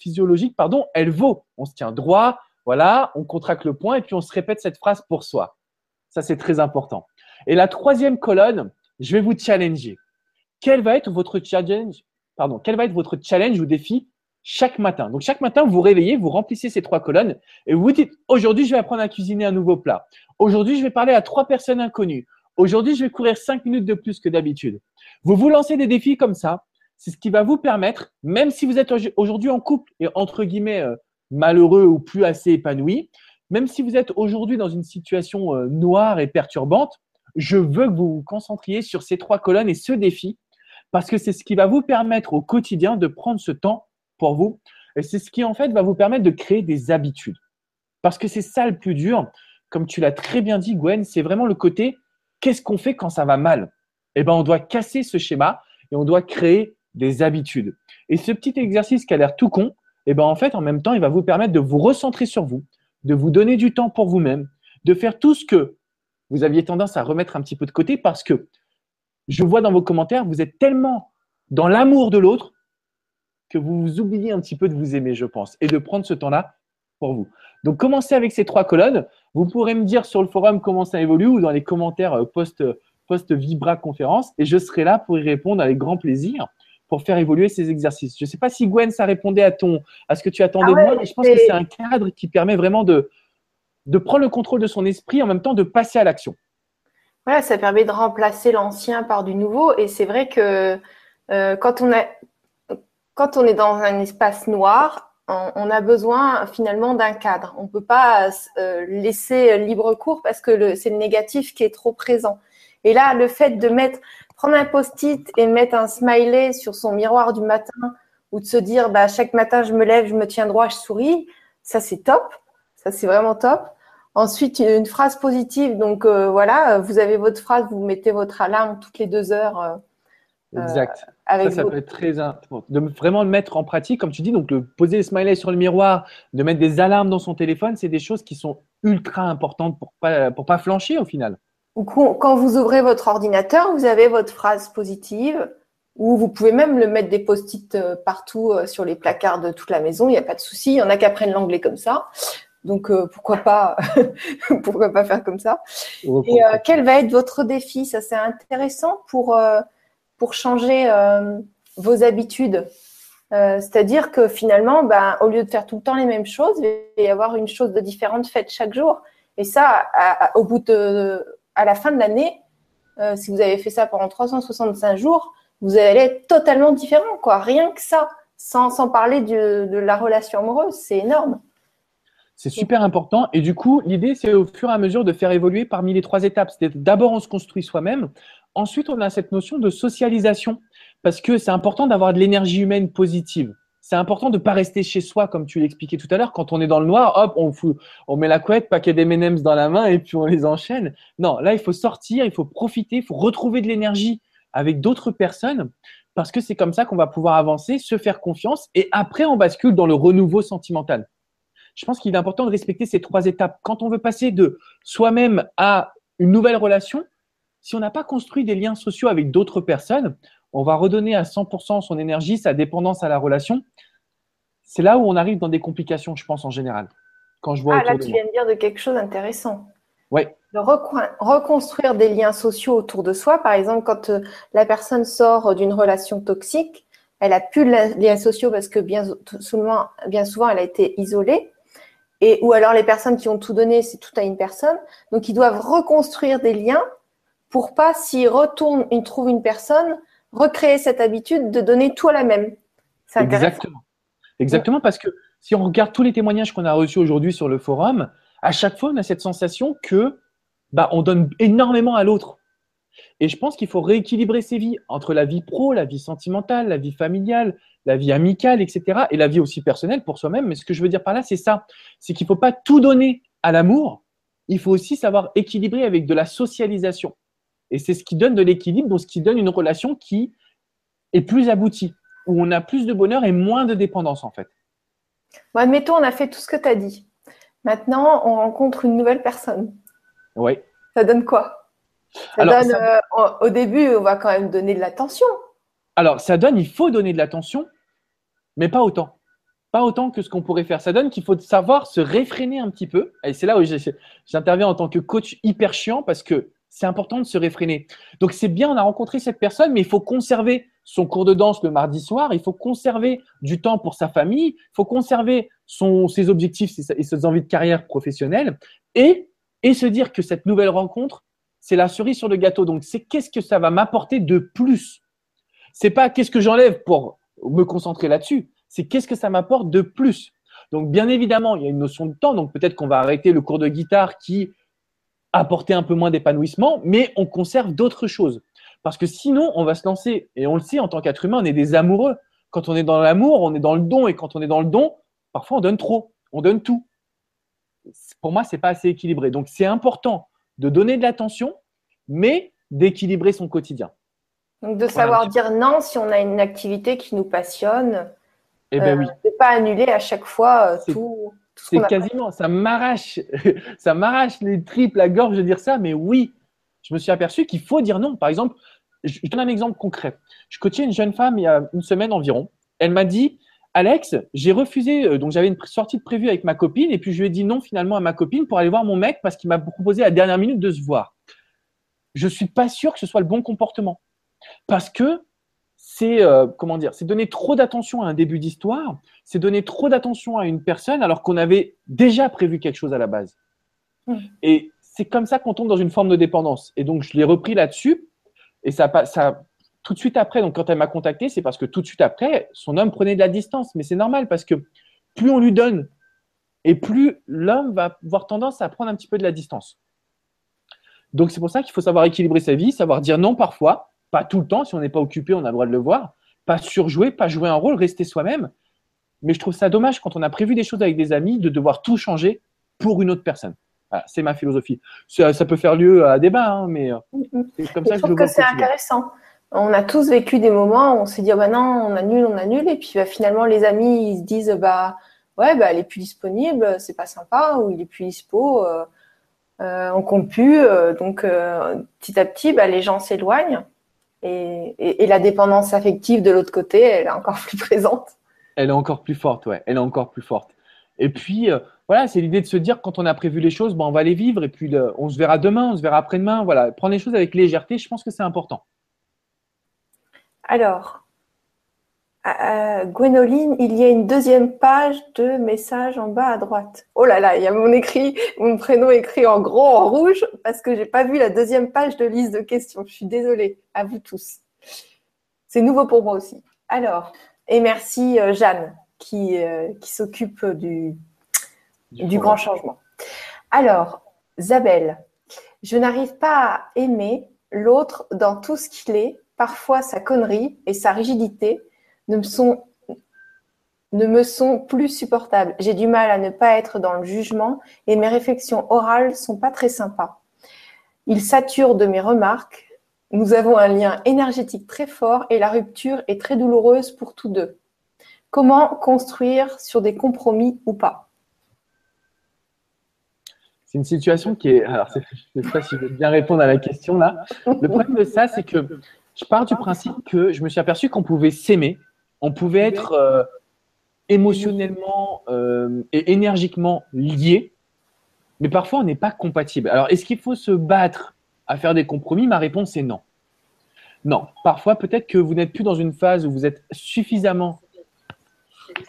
Speaker 2: physiologique, pardon, elle vaut. On se tient droit, voilà, on contracte le poing et puis on se répète cette phrase pour soi. Ça, c'est très important. Et la troisième colonne, je vais vous challenger. Quel va être votre challenge Pardon, quel va être votre challenge ou défi chaque matin? Donc chaque matin, vous vous réveillez, vous remplissez ces trois colonnes et vous vous dites aujourd'hui, je vais apprendre à cuisiner un nouveau plat. Aujourd'hui, je vais parler à trois personnes inconnues. Aujourd'hui, je vais courir cinq minutes de plus que d'habitude. Vous vous lancez des défis comme ça. C'est ce qui va vous permettre, même si vous êtes aujourd'hui en couple et entre guillemets euh, malheureux ou plus assez épanoui, même si vous êtes aujourd'hui dans une situation euh, noire et perturbante, je veux que vous vous concentriez sur ces trois colonnes et ce défi, parce que c'est ce qui va vous permettre au quotidien de prendre ce temps pour vous. Et c'est ce qui, en fait, va vous permettre de créer des habitudes. Parce que c'est ça le plus dur. Comme tu l'as très bien dit, Gwen, c'est vraiment le côté qu'est-ce qu'on fait quand ça va mal? Eh bien, on doit casser ce schéma et on doit créer des habitudes. Et ce petit exercice qui a l'air tout con, eh bien, en fait, en même temps, il va vous permettre de vous recentrer sur vous, de vous donner du temps pour vous-même, de faire tout ce que vous aviez tendance à remettre un petit peu de côté parce que je vois dans vos commentaires, vous êtes tellement dans l'amour de l'autre que vous vous oubliez un petit peu de vous aimer, je pense, et de prendre ce temps-là pour vous. Donc, commencez avec ces trois colonnes. Vous pourrez me dire sur le forum comment ça évolue ou dans les commentaires euh, post, post Vibra conférence et je serai là pour y répondre avec grand plaisir pour faire évoluer ces exercices. Je ne sais pas si Gwen, ça répondait à ton, à ce que tu attendais ah de moi, mais je pense que c'est un cadre qui permet vraiment de, de prendre le contrôle de son esprit en même temps de passer à l'action.
Speaker 1: Voilà, ça permet de remplacer l'ancien par du nouveau. Et c'est vrai que euh, quand, on a, quand on est dans un espace noir, on, a besoin finalement d'un cadre. On ne peut pas euh, laisser libre cours parce que c'est le négatif qui est trop présent. Et là, le fait de mettre, prendre un post-it et mettre un smiley sur son miroir du matin ou de se dire, bah, chaque matin, je me lève, je me tiens droit, je souris, ça c'est top. Ça c'est vraiment top. Ensuite, une phrase positive. Donc voilà, vous avez votre phrase, vous mettez votre alarme toutes les deux heures.
Speaker 2: exact. ça, ça peut être très important. De vraiment le mettre en pratique, comme tu dis, donc le poser le smiley sur le miroir, de mettre des alarmes dans son téléphone, c'est des choses qui sont ultra importantes pour pas pour pas flancher au final.
Speaker 1: Quand vous ouvrez votre ordinateur, vous avez votre phrase positive, ou vous pouvez même le mettre des post-it euh, partout euh, sur les placards de toute la maison, il n'y a pas de souci. Il y en a qui apprennent l'anglais comme ça. Donc euh, pourquoi pas [laughs] pourquoi pas faire comme ça Et quel va être votre défi? Ça c'est intéressant pour pour changer vos habitudes. C'est-à-dire que finalement, ben, au lieu de faire tout le temps les mêmes choses, il va y avoir une chose de différente faite chaque jour. Et ça, au bout de à la fin de l'année, euh, si vous avez fait ça pendant 365 jours, vous allez être totalement différent, quoi. Rien que ça, sans, parler de, la relation amoureuse, c'est énorme.
Speaker 2: C'est super important. Et du coup, l'idée, c'est au fur et à mesure de faire évoluer parmi les trois étapes. C'est d'abord, on se construit soi-même. Ensuite, on a cette notion de socialisation. Parce que c'est important d'avoir de l'énergie humaine positive c'est important de ne pas rester chez soi, comme tu l'expliquais tout à l'heure. Quand on est dans le noir, hop, on, on met la couette, paquet d'M&M's dans la main et puis on les enchaîne. Non, là, il faut sortir, il faut profiter, il faut retrouver de l'énergie avec d'autres personnes parce que c'est comme ça qu'on va pouvoir avancer, se faire confiance et après, on bascule dans le renouveau sentimental. Je pense qu'il est important de respecter ces trois étapes. Quand on veut passer de soi-même à une nouvelle relation, si on n'a pas construit des liens sociaux avec d'autres personnes, on va redonner à 100% son énergie, sa dépendance à la relation. C'est là où on arrive dans des complications, je pense, en général.
Speaker 1: Quand je vois ah, là, tu viens de dire de quelque chose d'intéressant.
Speaker 2: Oui.
Speaker 1: De reconstruire des liens sociaux autour de soi. Par exemple, quand euh, la personne sort d'une relation toxique, elle a plus de liens sociaux parce que bien souvent, bien souvent, elle a été isolée. Et, ou alors les personnes qui ont tout donné, c'est tout à une personne. Donc, ils doivent reconstruire des liens pour pas, s'ils retournent, ils trouvent une personne, recréer cette habitude de donner tout à la même.
Speaker 2: Exactement. Exactement, parce que si on regarde tous les témoignages qu'on a reçus aujourd'hui sur le forum, à chaque fois, on a cette sensation que bah, on donne énormément à l'autre. Et je pense qu'il faut rééquilibrer ses vies entre la vie pro, la vie sentimentale, la vie familiale, la vie amicale, etc. Et la vie aussi personnelle pour soi-même. Mais ce que je veux dire par là, c'est ça. C'est qu'il ne faut pas tout donner à l'amour. Il faut aussi savoir équilibrer avec de la socialisation. Et c'est ce qui donne de l'équilibre, donc ce qui donne une relation qui est plus aboutie, où on a plus de bonheur et moins de dépendance en fait.
Speaker 1: Bon, admettons, on a fait tout ce que tu as dit. Maintenant, on rencontre une nouvelle personne.
Speaker 2: Oui.
Speaker 1: Ça donne quoi? Ça donne, euh, au début, on va quand même donner de l'attention.
Speaker 2: Alors, ça donne, il faut donner de l'attention, mais pas autant. Pas autant que ce qu'on pourrait faire. Ça donne qu'il faut savoir se réfréner un petit peu. Et c'est là où j'interviens en tant que coach hyper chiant parce que c'est important de se réfréner. Donc c'est bien, on a rencontré cette personne, mais il faut conserver son cours de danse le mardi soir, il faut conserver du temps pour sa famille, il faut conserver ses objectifs et ses envies de carrière professionnelle, et, et se dire que cette nouvelle rencontre, c'est la cerise sur le gâteau. Donc c'est qu'est-ce que ça va m'apporter de plus? C'est pas qu'est-ce que j'enlève pour me concentrer là-dessus, c'est qu'est-ce que ça m'apporte de plus? Donc bien évidemment, il y a une notion de temps, donc peut-être qu'on va arrêter le cours de guitare qui apporter un peu moins d'épanouissement, mais on conserve d'autres choses. Parce que sinon, on va se lancer, et on le sait, en tant qu'être humain, on est des amoureux. Quand on est dans l'amour, on est dans le don, et quand on est dans le don, parfois on donne trop, on donne tout. Pour moi, c'est pas assez équilibré. Donc, c'est important de donner de l'attention, mais d'équilibrer son quotidien.
Speaker 1: Donc, de savoir dire non si on a une activité qui nous passionne.
Speaker 2: Eh ben oui.
Speaker 1: Euh, de pas annuler à chaque fois euh, tout.
Speaker 2: C'est quasiment, ça m'arrache, [laughs] ça m'arrache les tripes, la gorge de dire ça, mais oui, je me suis aperçu qu'il faut dire non. Par exemple, je, donne un exemple concret. Je coachais une jeune femme il y a une semaine environ. Elle m'a dit, Alex, j'ai refusé, euh, donc j'avais une sortie de prévue avec ma copine, et puis je lui ai dit non finalement à ma copine pour aller voir mon mec parce qu'il m'a proposé à la dernière minute de se voir. Je suis pas sûr que ce soit le bon comportement. Parce que c'est euh, comment dire, c'est donner trop d'attention à un début d'histoire, c'est donner trop d'attention à une personne alors qu'on avait déjà prévu quelque chose à la base. Mmh. Et c'est comme ça qu'on tombe dans une forme de dépendance. Et donc je l'ai repris là-dessus et ça, ça tout de suite après. Donc quand elle m'a contacté, c'est parce que tout de suite après, son homme prenait de la distance. Mais c'est normal parce que plus on lui donne et plus l'homme va avoir tendance à prendre un petit peu de la distance. Donc c'est pour ça qu'il faut savoir équilibrer sa vie, savoir dire non parfois pas tout le temps, si on n'est pas occupé, on a le droit de le voir. Pas surjouer, pas jouer un rôle, rester soi-même. Mais je trouve ça dommage quand on a prévu des choses avec des amis de devoir tout changer pour une autre personne. c'est ma philosophie. Ça, peut faire lieu à débat, hein, mais
Speaker 1: mm-hmm. c'est comme ça que je, trouve que c'est intéressant. On a tous vécu des moments où on s'est dit, oh bah non, on annule, on annule, et puis bah, finalement les amis ils se disent, bah ouais, bah, elle est plus disponible, c'est pas sympa, ou il est plus dispo, euh, euh on compte plus. Euh, donc euh, petit à petit, bah, les gens s'éloignent et, et, la dépendance affective de l'autre côté, elle est encore [laughs] plus présente.
Speaker 2: Elle est encore plus forte, ouais. Elle est encore plus forte. Et puis voilà, c'est l'idée de se dire quand on a prévu les choses, bon, on va les vivre et puis on se verra demain, on se verra après-demain. Voilà, prendre les choses avec légèreté, je pense que c'est important.
Speaker 1: Alors, Gwénoline, il y a une deuxième page de message en bas à droite. Oh là là, il y a mon écrit, mon prénom écrit en gros en rouge parce que j'ai pas vu la deuxième page de liste de questions. Je suis désolée à vous tous. C'est nouveau pour moi aussi. Alors, et merci euh, Jeanne qui, euh, qui s'occupe du, du grand changement. Alors, Isabelle, je n'arrive pas à aimer l'autre dans tout ce qu'il est, parfois sa connerie et sa rigidité ne me sont, ne plus supportables. J'ai du mal à ne pas être dans le jugement et mes réflexions orales sont pas très sympas. Il sature de mes remarques. Nous avons un lien énergétique très fort et la rupture est très douloureuse pour tous deux. Comment construire sur des compromis ou pas?
Speaker 2: C'est une situation qui est. Alors, je ne sais pas si je vais bien répondre à la question là. Le problème de ça, c'est que je pars du principe que je me suis aperçu qu'on pouvait s'aimer on pouvait être euh, émotionnellement euh, et énergiquement liés, mais parfois on n'est pas compatible. Alors, est-ce qu'il faut se battre à faire des compromis? Ma réponse est non. Non. Parfois, peut-être que vous n'êtes plus dans une phase où vous êtes suffisamment.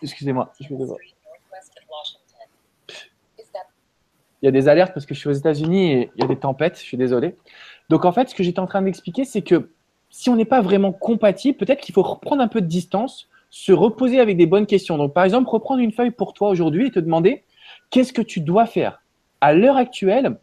Speaker 2: Excusez-moi. Il y a des alertes parce que je suis aux États-Unis et il y a des tempêtes. Je suis désolé. Donc, en fait, ce que j'étais en train d'expliquer, c'est que si on n'est pas vraiment compatible, peut-être qu'il faut reprendre un peu de distance, se reposer avec des bonnes questions. Donc, par exemple, reprendre une feuille pour toi aujourd'hui et te demander qu'est-ce que tu dois faire à l'heure actuelle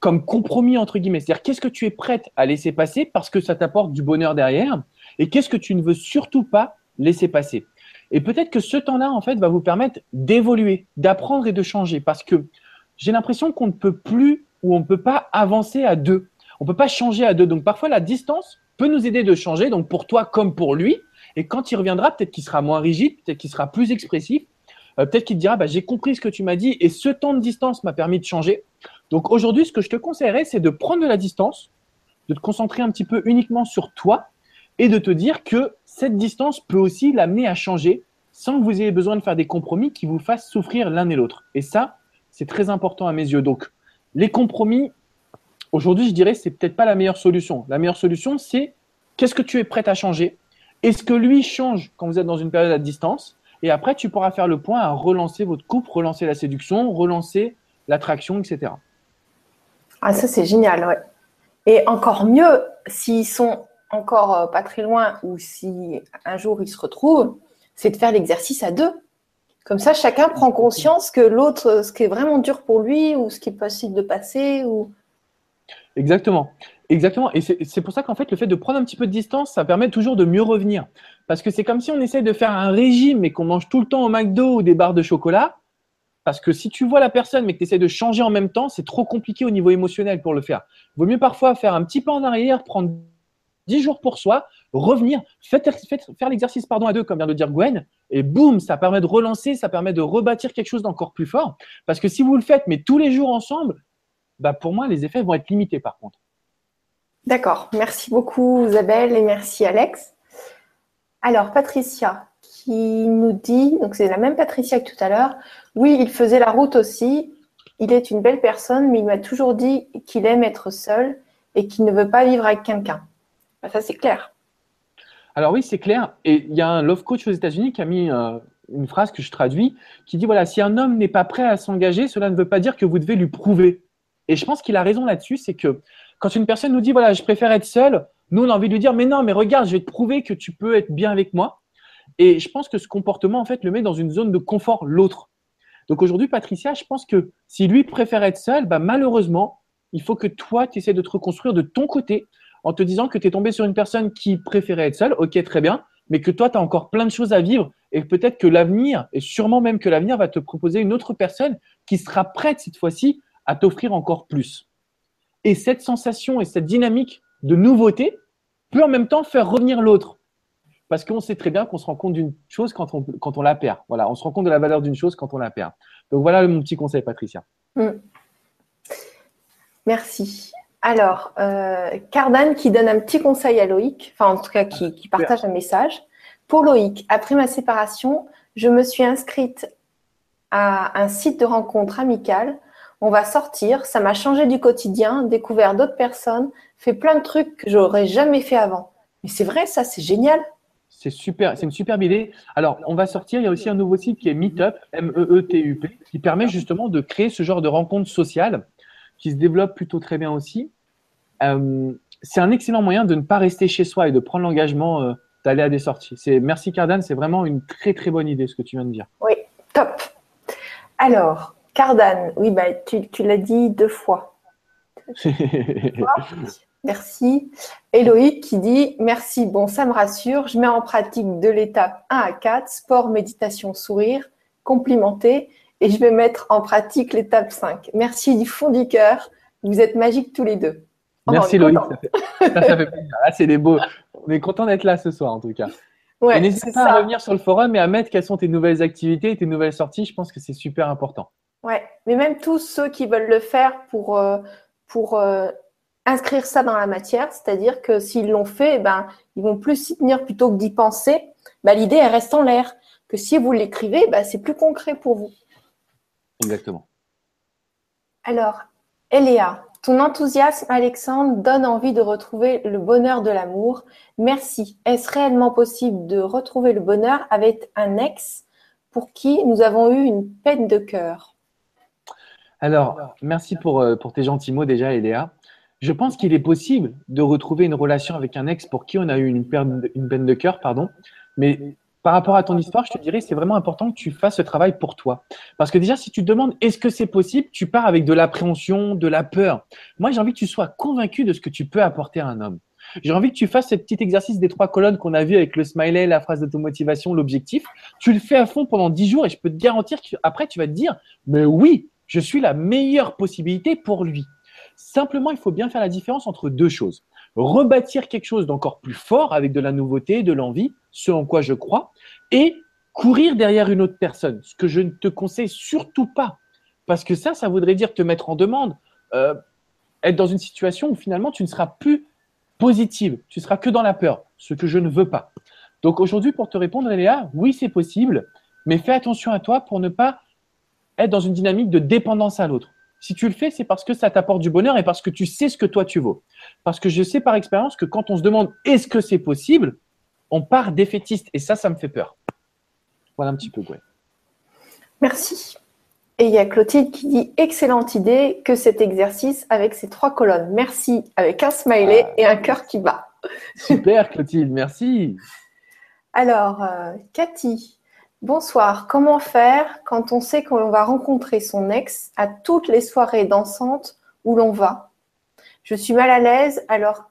Speaker 2: comme compromis entre guillemets? C'est-à-dire qu'est-ce que tu es prête à laisser passer parce que ça t'apporte du bonheur derrière et qu'est-ce que tu ne veux surtout pas laisser passer? Et peut-être que ce temps-là, en fait, va vous permettre d'évoluer, d'apprendre et de changer parce que j'ai l'impression qu'on ne peut plus ou on ne peut pas avancer à deux. On ne peut pas changer à deux. Donc parfois, la distance, peut nous aider de changer, donc pour toi comme pour lui. Et quand il reviendra, peut-être qu'il sera moins rigide, peut-être qu'il sera plus expressif, euh, peut-être qu'il te dira bah, j'ai compris ce que tu m'as dit et ce temps de distance m'a permis de changer. Donc aujourd'hui, ce que je te conseillerais, c'est de prendre de la distance, de te concentrer un petit peu uniquement sur toi et de te dire que cette distance peut aussi l'amener à changer sans que vous ayez besoin de faire des compromis qui vous fassent souffrir l'un et l'autre. Et ça, c'est très important à mes yeux. Donc, les compromis, Aujourd'hui, je dirais c'est peut-être pas la meilleure solution. La meilleure solution, c'est qu'est-ce que tu es prêt à changer? Est-ce que lui change quand vous êtes dans une période à distance? Et après, tu pourras faire le point à relancer votre couple, relancer la séduction, relancer l'attraction, etc.
Speaker 1: Ah, ça, c'est génial, ouais. Et encore mieux, s'ils sont encore euh, pas très loin ou si un jour ils se retrouvent, c'est de faire l'exercice à deux. Comme ça, chacun prend conscience que l'autre, ce qui est vraiment dur pour lui ou ce qui est possible de passer ou
Speaker 2: Exactement. Exactement. Et c'est pour ça qu'en fait, le fait de prendre un petit peu de distance, ça permet toujours de mieux revenir. Parce que c'est comme si on essaye de faire un régime et qu'on mange tout le temps au McDo ou des barres de chocolat. Parce que si tu vois la personne mais que tu essaies de changer en même temps, c'est trop compliqué au niveau émotionnel pour le faire. Vaut mieux parfois faire un petit pas en arrière, prendre 10 jours pour soi, revenir, faire l'exercice pardon à deux, comme vient de dire Gwen, et boum, ça permet de relancer, ça permet de rebâtir quelque chose d'encore plus fort. Parce que si vous le faites, mais tous les jours ensemble, bah, pour moi, les effets vont être limités par contre.
Speaker 1: D'accord. Merci beaucoup Isabelle et merci Alex. Alors Patricia qui nous dit, donc c'est la même Patricia que tout à l'heure, oui, il faisait la route aussi, il est une belle personne, mais il m'a toujours dit qu'il aime être seul et qu'il ne veut pas vivre avec quelqu'un. Bah, ça c'est clair.
Speaker 2: Alors oui, c'est clair. Et il y a un love coach aux États-Unis qui a mis euh, une phrase que je traduis, qui dit, voilà, si un homme n'est pas prêt à s'engager, cela ne veut pas dire que vous devez lui prouver. Et je pense qu'il a raison là-dessus, c'est que quand une personne nous dit voilà, je préfère être seul, nous on a envie de lui dire mais non, mais regarde, je vais te prouver que tu peux être bien avec moi. Et je pense que ce comportement en fait le met dans une zone de confort l'autre. Donc aujourd'hui, Patricia, je pense que si lui préfère être seul, bah, malheureusement, il faut que toi, tu essaies de te reconstruire de ton côté en te disant que tu es tombé sur une personne qui préférait être seule, ok, très bien, mais que toi, tu as encore plein de choses à vivre et peut-être que l'avenir, et sûrement même que l'avenir va te proposer une autre personne qui sera prête cette fois-ci à t'offrir encore plus. Et cette sensation et cette dynamique de nouveauté peut en même temps faire revenir l'autre. Parce qu'on sait très bien qu'on se rend compte d'une chose quand on, quand on la perd. Voilà, on se rend compte de la valeur d'une chose quand on la perd. Donc voilà mon petit conseil, Patricia. Mm.
Speaker 1: Merci. Alors, euh, Cardan qui donne un petit conseil à Loïc, enfin en tout cas qui, qui partage un message. Pour Loïc, après ma séparation, je me suis inscrite à un site de rencontre amicale. On va sortir, ça m'a changé du quotidien, découvert d'autres personnes, fait plein de trucs que j'aurais jamais fait avant. Mais c'est vrai, ça, c'est génial.
Speaker 2: C'est super, c'est une superbe idée. Alors, on va sortir. Il y a aussi un nouveau site qui est Meetup, M-E-E-T-U-P, qui permet justement de créer ce genre de rencontres sociales qui se développe plutôt très bien aussi. Euh, c'est un excellent moyen de ne pas rester chez soi et de prendre l'engagement euh, d'aller à des sorties. C'est merci Cardan, c'est vraiment une très très bonne idée ce que tu viens de dire.
Speaker 1: Oui, top. Alors, Cardan, oui, bah, tu, tu l'as dit deux fois. [laughs] Merci. Héloïque qui dit Merci, bon, ça me rassure. Je mets en pratique de l'étape 1 à 4, sport, méditation, sourire, complimenter. Et je vais mettre en pratique l'étape 5. Merci du fond du cœur. Vous êtes magiques tous les deux.
Speaker 2: Merci Loïc, ça fait, plaisir. Ah, c'est des beaux. On est content d'être là ce soir en tout cas. Ouais, n'hésite pas à revenir sur le forum et à mettre quelles sont tes nouvelles activités, tes nouvelles sorties. Je pense que c'est super important.
Speaker 1: Ouais, mais même tous ceux qui veulent le faire pour, euh, pour euh, inscrire ça dans la matière, c'est-à-dire que s'ils l'ont fait, eh ben, ils vont plus s'y tenir plutôt que d'y penser. Ben, L'idée, elle reste en l'air. Que si vous l'écrivez, ben, c'est plus concret pour vous.
Speaker 2: Exactement.
Speaker 1: Alors, Eléa, ton enthousiasme, Alexandre, donne envie de retrouver le bonheur de l'amour. Merci. Est-ce réellement possible de retrouver le bonheur avec un ex pour qui nous avons eu une peine de cœur?
Speaker 2: Alors, merci pour, euh, pour tes gentils mots déjà, Eléa. Je pense qu'il est possible de retrouver une relation avec un ex pour qui on a eu une peine, une peine de cœur, pardon. Mais par rapport à ton histoire, je te dirais, c'est vraiment important que tu fasses ce travail pour toi. Parce que déjà, si tu te demandes est-ce que c'est possible, tu pars avec de l'appréhension, de la peur. Moi, j'ai envie que tu sois convaincu de ce que tu peux apporter à un homme. J'ai envie que tu fasses ce petit exercice des trois colonnes qu'on a vu avec le smiley, la phrase d'automotivation, l'objectif. Tu le fais à fond pendant dix jours et je peux te garantir qu'après, tu vas te dire, mais oui, je suis la meilleure possibilité pour lui. Simplement, il faut bien faire la différence entre deux choses. Rebâtir quelque chose d'encore plus fort avec de la nouveauté, de l'envie, ce en quoi je crois, et courir derrière une autre personne, ce que je ne te conseille surtout pas. Parce que ça, ça voudrait dire te mettre en demande, euh, être dans une situation où finalement tu ne seras plus positive, tu seras que dans la peur, ce que je ne veux pas. Donc aujourd'hui, pour te répondre, Léa, oui, c'est possible, mais fais attention à toi pour ne pas être dans une dynamique de dépendance à l'autre. Si tu le fais, c'est parce que ça t'apporte du bonheur et parce que tu sais ce que toi tu vaux. Parce que je sais par expérience que quand on se demande est-ce que c'est possible, on part défaitiste et ça, ça me fait peur. Voilà un petit peu, Gwen.
Speaker 1: Merci. Et il y a Clotilde qui dit excellente idée que cet exercice avec ces trois colonnes. Merci avec un smiley ah. et un cœur qui bat.
Speaker 2: Super Clotilde, merci.
Speaker 1: Alors, euh, Cathy, Bonsoir. Comment faire quand on sait qu'on va rencontrer son ex à toutes les soirées dansantes où l'on va? Je suis mal à l'aise alors,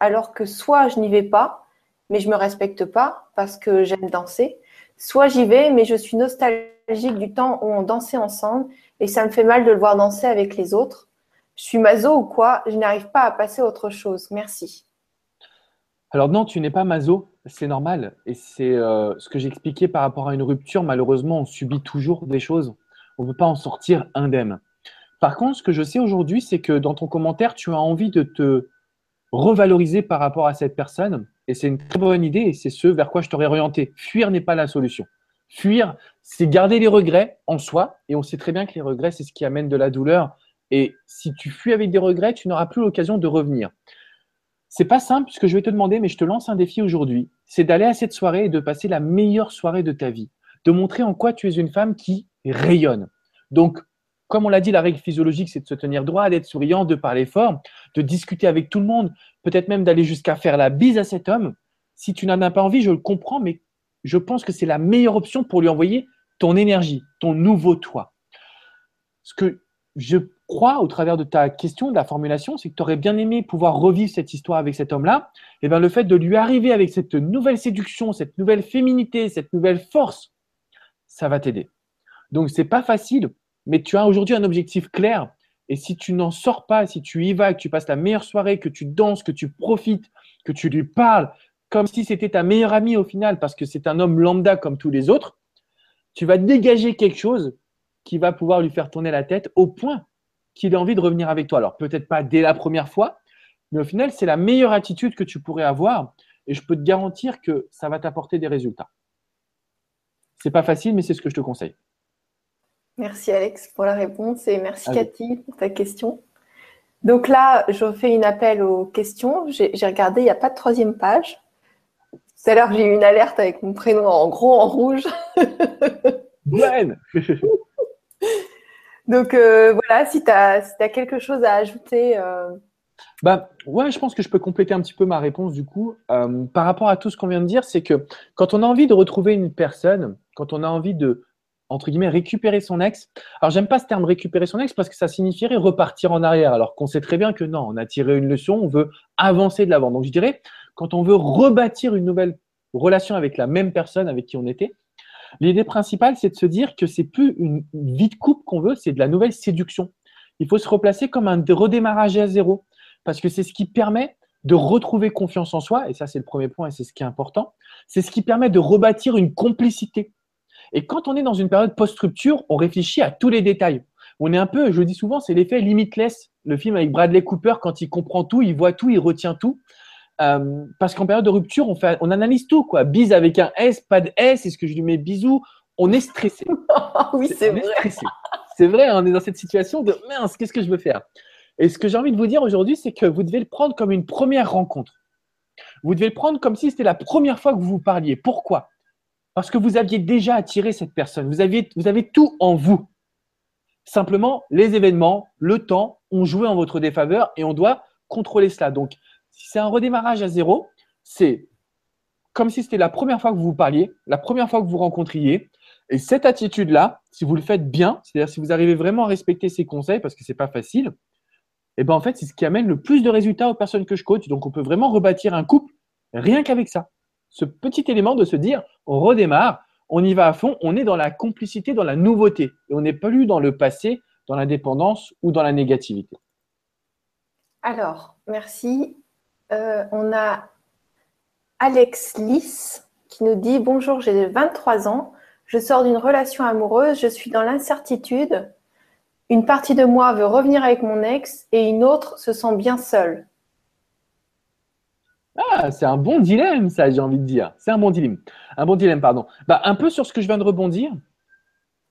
Speaker 1: alors que soit je n'y vais pas, mais je me respecte pas parce que j'aime danser, soit j'y vais, mais je suis nostalgique du temps où on dansait ensemble et ça me fait mal de le voir danser avec les autres. Je suis maso ou quoi? Je n'arrive pas à passer à autre chose. Merci.
Speaker 2: Alors non, tu n'es pas maso, c'est normal. Et c'est euh, ce que j'expliquais par rapport à une rupture. Malheureusement, on subit toujours des choses. On ne peut pas en sortir indemne. Par contre, ce que je sais aujourd'hui, c'est que dans ton commentaire, tu as envie de te revaloriser par rapport à cette personne. Et c'est une très bonne idée et c'est ce vers quoi je t'aurais orienté. Fuir n'est pas la solution. Fuir, c'est garder les regrets en soi. Et on sait très bien que les regrets, c'est ce qui amène de la douleur. Et si tu fuis avec des regrets, tu n'auras plus l'occasion de revenir. C'est pas simple ce que je vais te demander, mais je te lance un défi aujourd'hui. C'est d'aller à cette soirée et de passer la meilleure soirée de ta vie. De montrer en quoi tu es une femme qui rayonne. Donc, comme on l'a dit, la règle physiologique, c'est de se tenir droit, d'être souriant, de parler fort, de discuter avec tout le monde, peut-être même d'aller jusqu'à faire la bise à cet homme. Si tu n'en as pas envie, je le comprends, mais je pense que c'est la meilleure option pour lui envoyer ton énergie, ton nouveau toi. Ce que je crois, au travers de ta question, de la formulation, c'est que tu aurais bien aimé pouvoir revivre cette histoire avec cet homme-là. Et eh bien, le fait de lui arriver avec cette nouvelle séduction, cette nouvelle féminité, cette nouvelle force, ça va t'aider. Donc, c'est pas facile, mais tu as aujourd'hui un objectif clair Et si tu n'en sors pas, si tu y vas, que tu passes la meilleure soirée, que tu danses, que tu profites, que tu lui parles, comme si c'était ta meilleure amie au final, parce que c'est un homme lambda comme tous les autres, tu vas dégager quelque chose qui va pouvoir lui faire tourner la tête au point qu'il ait envie de revenir avec toi. Alors peut-être pas dès la première fois, mais au final, c'est la meilleure attitude que tu pourrais avoir et je peux te garantir que ça va t'apporter des résultats. C'est pas facile, mais c'est ce que je te conseille.
Speaker 1: Merci Alex pour la réponse et merci Cathy pour ta question. Donc là, je fais une appel aux questions. J'ai regardé, il n'y a pas de troisième page. Tout à l'heure, j'ai eu une alerte avec mon prénom en gros en rouge. [laughs] Donc euh, voilà, si tu as, quelque chose à ajouter. Euh,
Speaker 2: bah, ouais, je pense que je peux compléter un petit peu ma réponse du coup. Euh, par rapport à tout ce qu'on vient de dire, c'est que quand on a envie de retrouver une personne, quand on a envie de, entre guillemets, récupérer son ex, alors j'aime pas ce terme récupérer son ex parce que ça signifierait repartir en arrière, alors qu'on sait très bien que non, on a tiré une leçon, on veut avancer de l'avant. Donc je dirais, quand on veut rebâtir une nouvelle relation avec la même personne avec qui on était, l'idée principale, c'est de se dire que c'est plus une vie de couple qu'on veut, c'est de la nouvelle séduction. Il faut se replacer comme un redémarrage à zéro parce que c'est ce qui permet de retrouver confiance en soi, et ça c'est le premier point et c'est ce qui est important, c'est ce qui permet de rebâtir une complicité. Et quand on est dans une période post-rupture, on réfléchit à tous les détails. On est un peu, je le dis souvent, c'est l'effet limitless. Le film avec Bradley Cooper, quand il comprend tout, il voit tout, il retient tout. Euh, parce qu'en période de rupture, on, fait, on analyse tout. quoi. Bise avec un S, pas de S, est-ce que je lui mets bisous? On est stressé. [laughs]
Speaker 1: oui, c'est vrai.
Speaker 2: C'est vrai, on est dans cette situation de mince, qu'est-ce que je veux faire? Et ce que j'ai envie de vous dire aujourd'hui, c'est que vous devez le prendre comme une première rencontre. Vous devez le prendre comme si c'était la première fois que vous vous parliez. Pourquoi? Parce que vous aviez déjà attiré cette personne. Vous, aviez, vous avez tout en vous. Simplement, les événements, le temps ont joué en votre défaveur et on doit contrôler cela. Donc, si c'est un redémarrage à zéro, c'est comme si c'était la première fois que vous vous parliez, la première fois que vous rencontriez. Et cette attitude-là, si vous le faites bien, c'est-à-dire si vous arrivez vraiment à respecter ces conseils, parce que ce n'est pas facile, et ben en fait, c'est ce qui amène le plus de résultats aux personnes que je coach. Donc, on peut vraiment rebâtir un couple rien qu'avec ça. Ce petit élément de se dire, on redémarre, on y va à fond, on est dans la complicité, dans la nouveauté. Et on n'est plus dans le passé, dans la dépendance ou dans la négativité.
Speaker 1: Alors, merci. Euh, on a Alex Lys qui nous dit Bonjour, j'ai 23 ans, je sors d'une relation amoureuse, je suis dans l'incertitude. Une partie de moi veut revenir avec mon ex et une autre se sent bien seule.
Speaker 2: Ah, c'est un bon dilemme, ça, j'ai envie de dire. C'est un bon dilemme. Un bon dilemme, pardon. Bah, un peu sur ce que je viens de rebondir.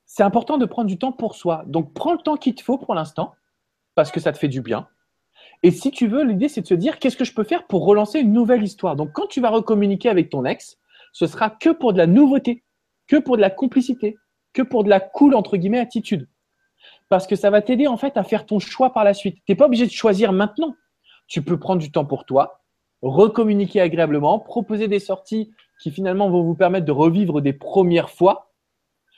Speaker 2: C'est important de prendre du temps pour soi. Donc, prends le temps qu'il te faut pour l'instant, parce que ça te fait du bien. Et si tu veux, l'idée, c'est de se dire qu'est-ce que je peux faire pour relancer une nouvelle histoire? Donc, quand tu vas recommuniquer avec ton ex, ce sera que pour de la nouveauté, que pour de la complicité, que pour de la cool, entre guillemets, attitude parce que ça va t'aider en fait à faire ton choix par la suite. Tu n'es pas obligé de choisir maintenant. Tu peux prendre du temps pour toi, recommuniquer agréablement, proposer des sorties qui finalement vont vous permettre de revivre des premières fois.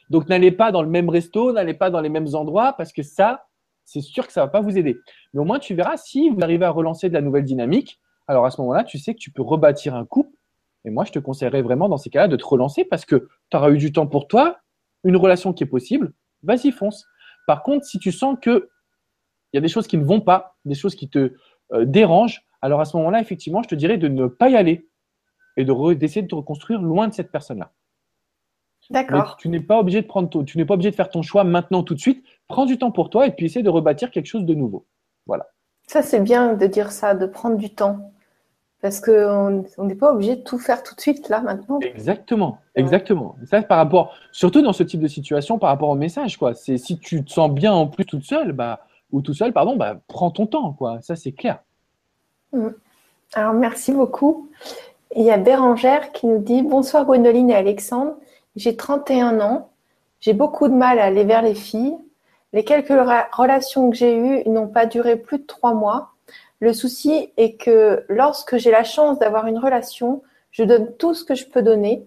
Speaker 2: Donc n'allez pas dans le même resto, n'allez pas dans les mêmes endroits parce que ça, c'est sûr que ça ne va pas vous aider. Mais au moins, tu verras si vous arrivez à relancer de la nouvelle dynamique. Alors à ce moment-là, tu sais que tu peux rebâtir un couple. Et moi, je te conseillerais vraiment dans ces cas-là de te relancer parce que tu auras eu du temps pour toi, une relation qui est possible. Vas-y, fonce. Par contre, si tu sens qu'il y a des choses qui ne vont pas, des choses qui te euh, dérangent, alors à ce moment-là, effectivement, je te dirais de ne pas y aller et d'essayer de te reconstruire loin de cette personne-là.
Speaker 1: D'accord.
Speaker 2: Tu n'es pas obligé de prendre, tu n'es pas obligé de faire ton choix maintenant tout de suite. Prends du temps pour toi et puis essaie de rebâtir quelque chose de nouveau. Voilà.
Speaker 1: Ça c'est bien de dire ça, de prendre du temps. Parce qu'on n'est pas obligé de tout faire tout de suite, là, maintenant.
Speaker 2: Exactement, exactement. Ça, par rapport, surtout dans ce type de situation, par rapport au message, quoi. C'est si tu te sens bien en plus toute seule, bah, ou tout seul, pardon, bah, prends ton temps, quoi. Ça, c'est clair.
Speaker 1: Mm. Alors, merci beaucoup. Il y a Bérangère qui nous dit Bonsoir Gwendoline et Alexandre. J'ai 31 ans. J'ai beaucoup de mal à aller vers les filles. Les quelques relations que j'ai eues n'ont pas duré plus de trois mois. Le souci est que lorsque j'ai la chance d'avoir une relation, je donne tout ce que je peux donner.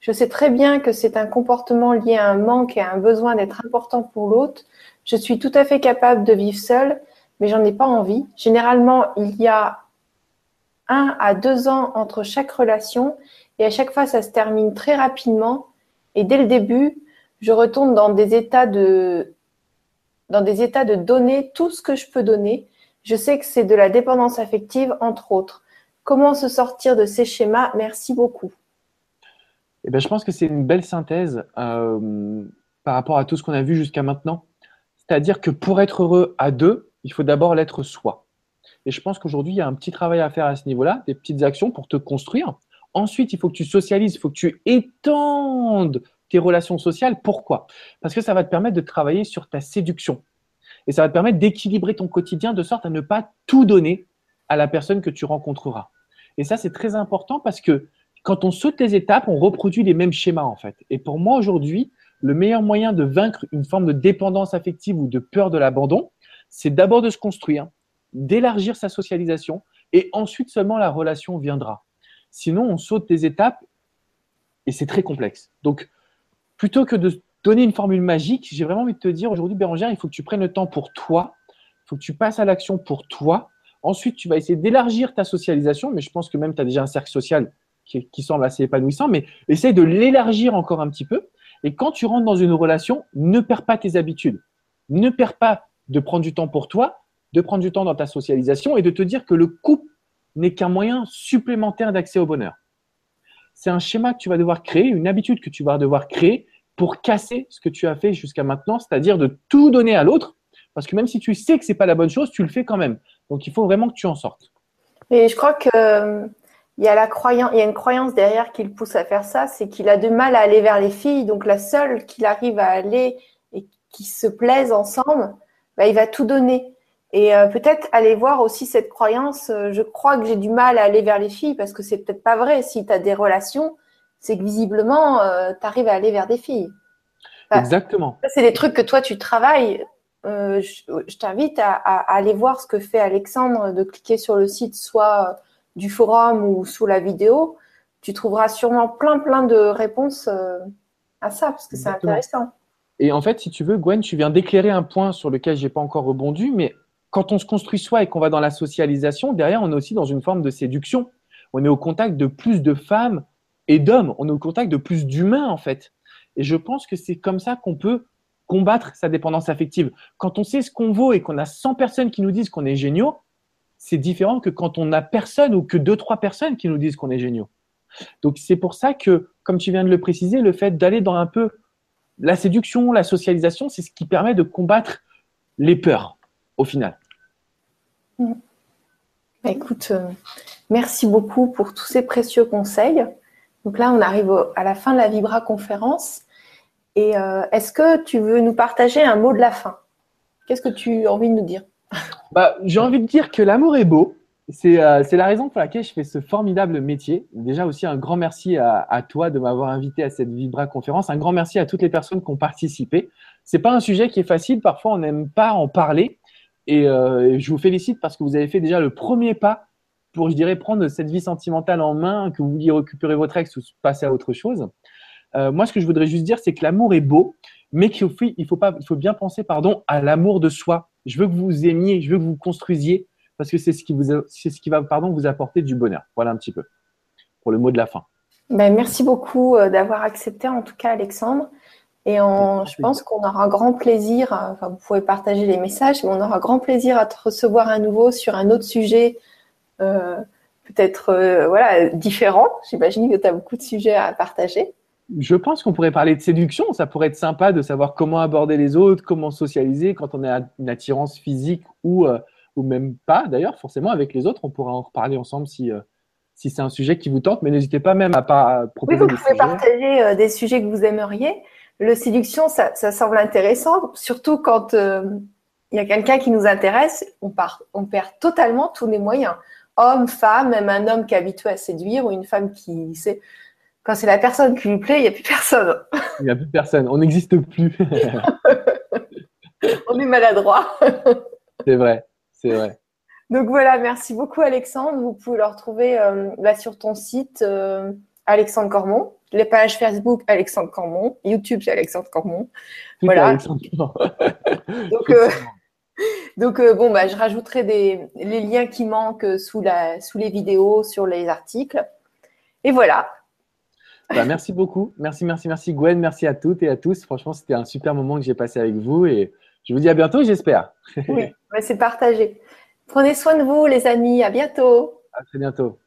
Speaker 1: Je sais très bien que c'est un comportement lié à un manque et à un besoin d'être important pour l'autre. Je suis tout à fait capable de vivre seule, mais j'en ai pas envie. Généralement, il y a un à deux ans entre chaque relation et à chaque fois, ça se termine très rapidement. Et dès le début, je retourne dans des états de dans des états de donner tout ce que je peux donner. Je sais que c'est de la dépendance affective, entre autres. Comment se sortir de ces schémas? Merci beaucoup.
Speaker 2: Eh ben, je pense que c'est une belle synthèse euh, par rapport à tout ce qu'on a vu jusqu'à maintenant. C'est-à-dire que pour être heureux à deux, il faut d'abord l'être soi. Et je pense qu'aujourd'hui, il y a un petit travail à faire à ce niveau-là, des petites actions pour te construire. Ensuite, il faut que tu socialises, il faut que tu étendes tes relations sociales. Pourquoi? Parce que ça va te permettre de travailler sur ta séduction. Et ça va te permettre d'équilibrer ton quotidien de sorte à ne pas tout donner à la personne que tu rencontreras. Et ça, c'est très important parce que quand on saute les étapes, on reproduit les mêmes schémas en fait. Et pour moi aujourd'hui, le meilleur moyen de vaincre une forme de dépendance affective ou de peur de l'abandon, c'est d'abord de se construire, d'élargir sa socialisation et ensuite seulement la relation viendra. Sinon, on saute des étapes et c'est très complexe. Donc, plutôt que de donner une formule magique, j'ai vraiment envie de te dire aujourd'hui, Bérangère, il faut que tu prennes le temps pour toi, il faut que tu passes à l'action pour toi. Ensuite, tu vas essayer d'élargir ta socialisation, mais je pense que même tu as déjà un cercle social qui, semble assez épanouissant, mais essaye de l'élargir encore un petit peu. Et quand tu rentres dans une relation, ne perds pas tes habitudes. Ne perds pas de prendre du temps pour toi, de prendre du temps dans ta socialisation et de te dire que le couple n'est qu'un moyen supplémentaire d'accès au bonheur. C'est un schéma que tu vas devoir créer, une habitude que tu vas devoir créer pour casser ce que tu as fait jusqu'à maintenant, c'est-à-dire de tout donner à l'autre, parce que même si tu sais que c'est pas la bonne chose, tu le fais quand même. Donc il faut vraiment que tu en sortes.
Speaker 1: Et je crois que euh, y a la croyance, une croyance derrière qui le pousse à faire ça, c'est qu'il a du mal à aller vers les filles. Donc la seule qu'il arrive à aller et qui se plaisent ensemble, bah, il va tout donner. Et euh, peut-être aller voir aussi cette croyance, euh, je crois que j'ai du mal à aller vers les filles parce que c'est peut-être pas vrai. Si tu as des relations, c'est que visiblement, euh, tu arrives à aller vers des filles.
Speaker 2: Exactement.
Speaker 1: c'est des trucs que toi, tu travailles. je, t'invite à, aller voir ce que fait Alexandre, de cliquer sur le site soit du forum ou sous la vidéo. Tu trouveras sûrement plein, plein de réponses à ça parce que c'est intéressant.
Speaker 2: Et en fait, si tu veux, Gwen, tu viens d'éclairer un point sur lequel j'ai pas encore rebondi, mais quand on se construit soi et qu'on va dans la socialisation, derrière, on est aussi dans une forme de séduction. On est au contact de plus de femmes et d'hommes. On est au contact de plus d'humains, en fait. Et je pense que c'est comme ça qu'on peut combattre sa dépendance affective. Quand on sait ce qu'on vaut et qu'on a 100 personnes qui nous disent qu'on est géniaux, c'est différent que quand on n'a personne ou que deux, trois personnes qui nous disent qu'on est géniaux. Donc c'est pour ça que, comme tu viens de le préciser, le fait d'aller dans un peu la séduction, la socialisation, c'est ce qui permet de combattre les peurs au final.
Speaker 1: Mm. Bah, écoute, euh, merci beaucoup pour tous ces précieux conseils. Donc là, on arrive à la fin de la Vibra conférence. Et euh, est-ce que tu veux nous partager un mot de la fin? Qu'est-ce que tu as envie de nous dire?
Speaker 2: Bah, J'ai envie de dire que l'amour est beau, euh, c'est la raison pour laquelle je fais ce formidable métier. Déjà aussi un grand merci à, toi de m'avoir invité à cette Vibra conférence. Un grand merci à toutes les personnes qui ont participé. C'est pas un sujet qui est facile. Parfois, on n'aime pas en parler. Et euh, je vous félicite parce que vous avez fait déjà le premier pas pour, je dirais, prendre cette vie sentimentale en main, que vous vouliez récupérer votre ex ou passer à autre chose. Euh, moi, ce que je voudrais juste dire, c'est que l'amour est beau, mais qu'il faut, il faut, faut bien penser pardon, à l'amour de soi. Je veux que vous aimiez, je veux que vous construisiez parce que c'est ce qui, vous, c'est ce qui va pardon, vous apporter du bonheur. Voilà un petit peu pour le mot de la fin.
Speaker 1: Ben, merci beaucoup euh, d'avoir accepté, en tout cas, Alexandre. Et je pense qu'on aura grand plaisir, euh, enfin, vous pouvez partager les messages, mais on aura grand plaisir à te recevoir à nouveau sur un autre sujet, euh, peut-être voilà, différent. J'imagine que tu as beaucoup de sujets à partager.
Speaker 2: Je pense qu'on pourrait parler de séduction. Ça pourrait être sympa de savoir comment aborder les autres, comment socialiser quand on a une attirance physique ou ou même pas d'ailleurs, forcément avec les autres. On pourra en reparler ensemble si, euh, si c'est un sujet qui vous tente, mais n'hésitez pas même à, pas proposer
Speaker 1: oui, vous pouvez partager euh, des sujets que vous aimeriez. Le séduction, ça, ça semble intéressant, surtout quand euh, il y a quelqu'un qui nous intéresse, on, part, on perd totalement tous les moyens. Homme, femme, même un homme qui est habitué à séduire ou une femme qui sait. Quand c'est la personne qui lui plaît, il n'y a plus personne.
Speaker 2: Il n'y a plus personne, on n'existe plus. [laughs]
Speaker 1: on est maladroit.
Speaker 2: c'est vrai. C'est vrai.
Speaker 1: Donc voilà, merci beaucoup Alexandre. Vous pouvez le retrouver euh, bah, sur ton site euh, Alexandre Cormon, les pages Facebook Alexandre Cormon, YouTube c'est Alexandre Cormon. voilà. [laughs] donc euh, donc bon bah je rajouterai des, les liens qui manquent sous la sous les vidéos, sur les articles. Et voilà.
Speaker 2: Bah, merci beaucoup. Merci, merci, merci Gwen. Merci à toutes et à tous. Franchement, c'était un super moment que j'ai passé avec vous et Je vous dis à bientôt, j'espère.
Speaker 1: oui, c'est partagé. Prenez soin de vous, les amis. À bientôt.
Speaker 2: À très bientôt.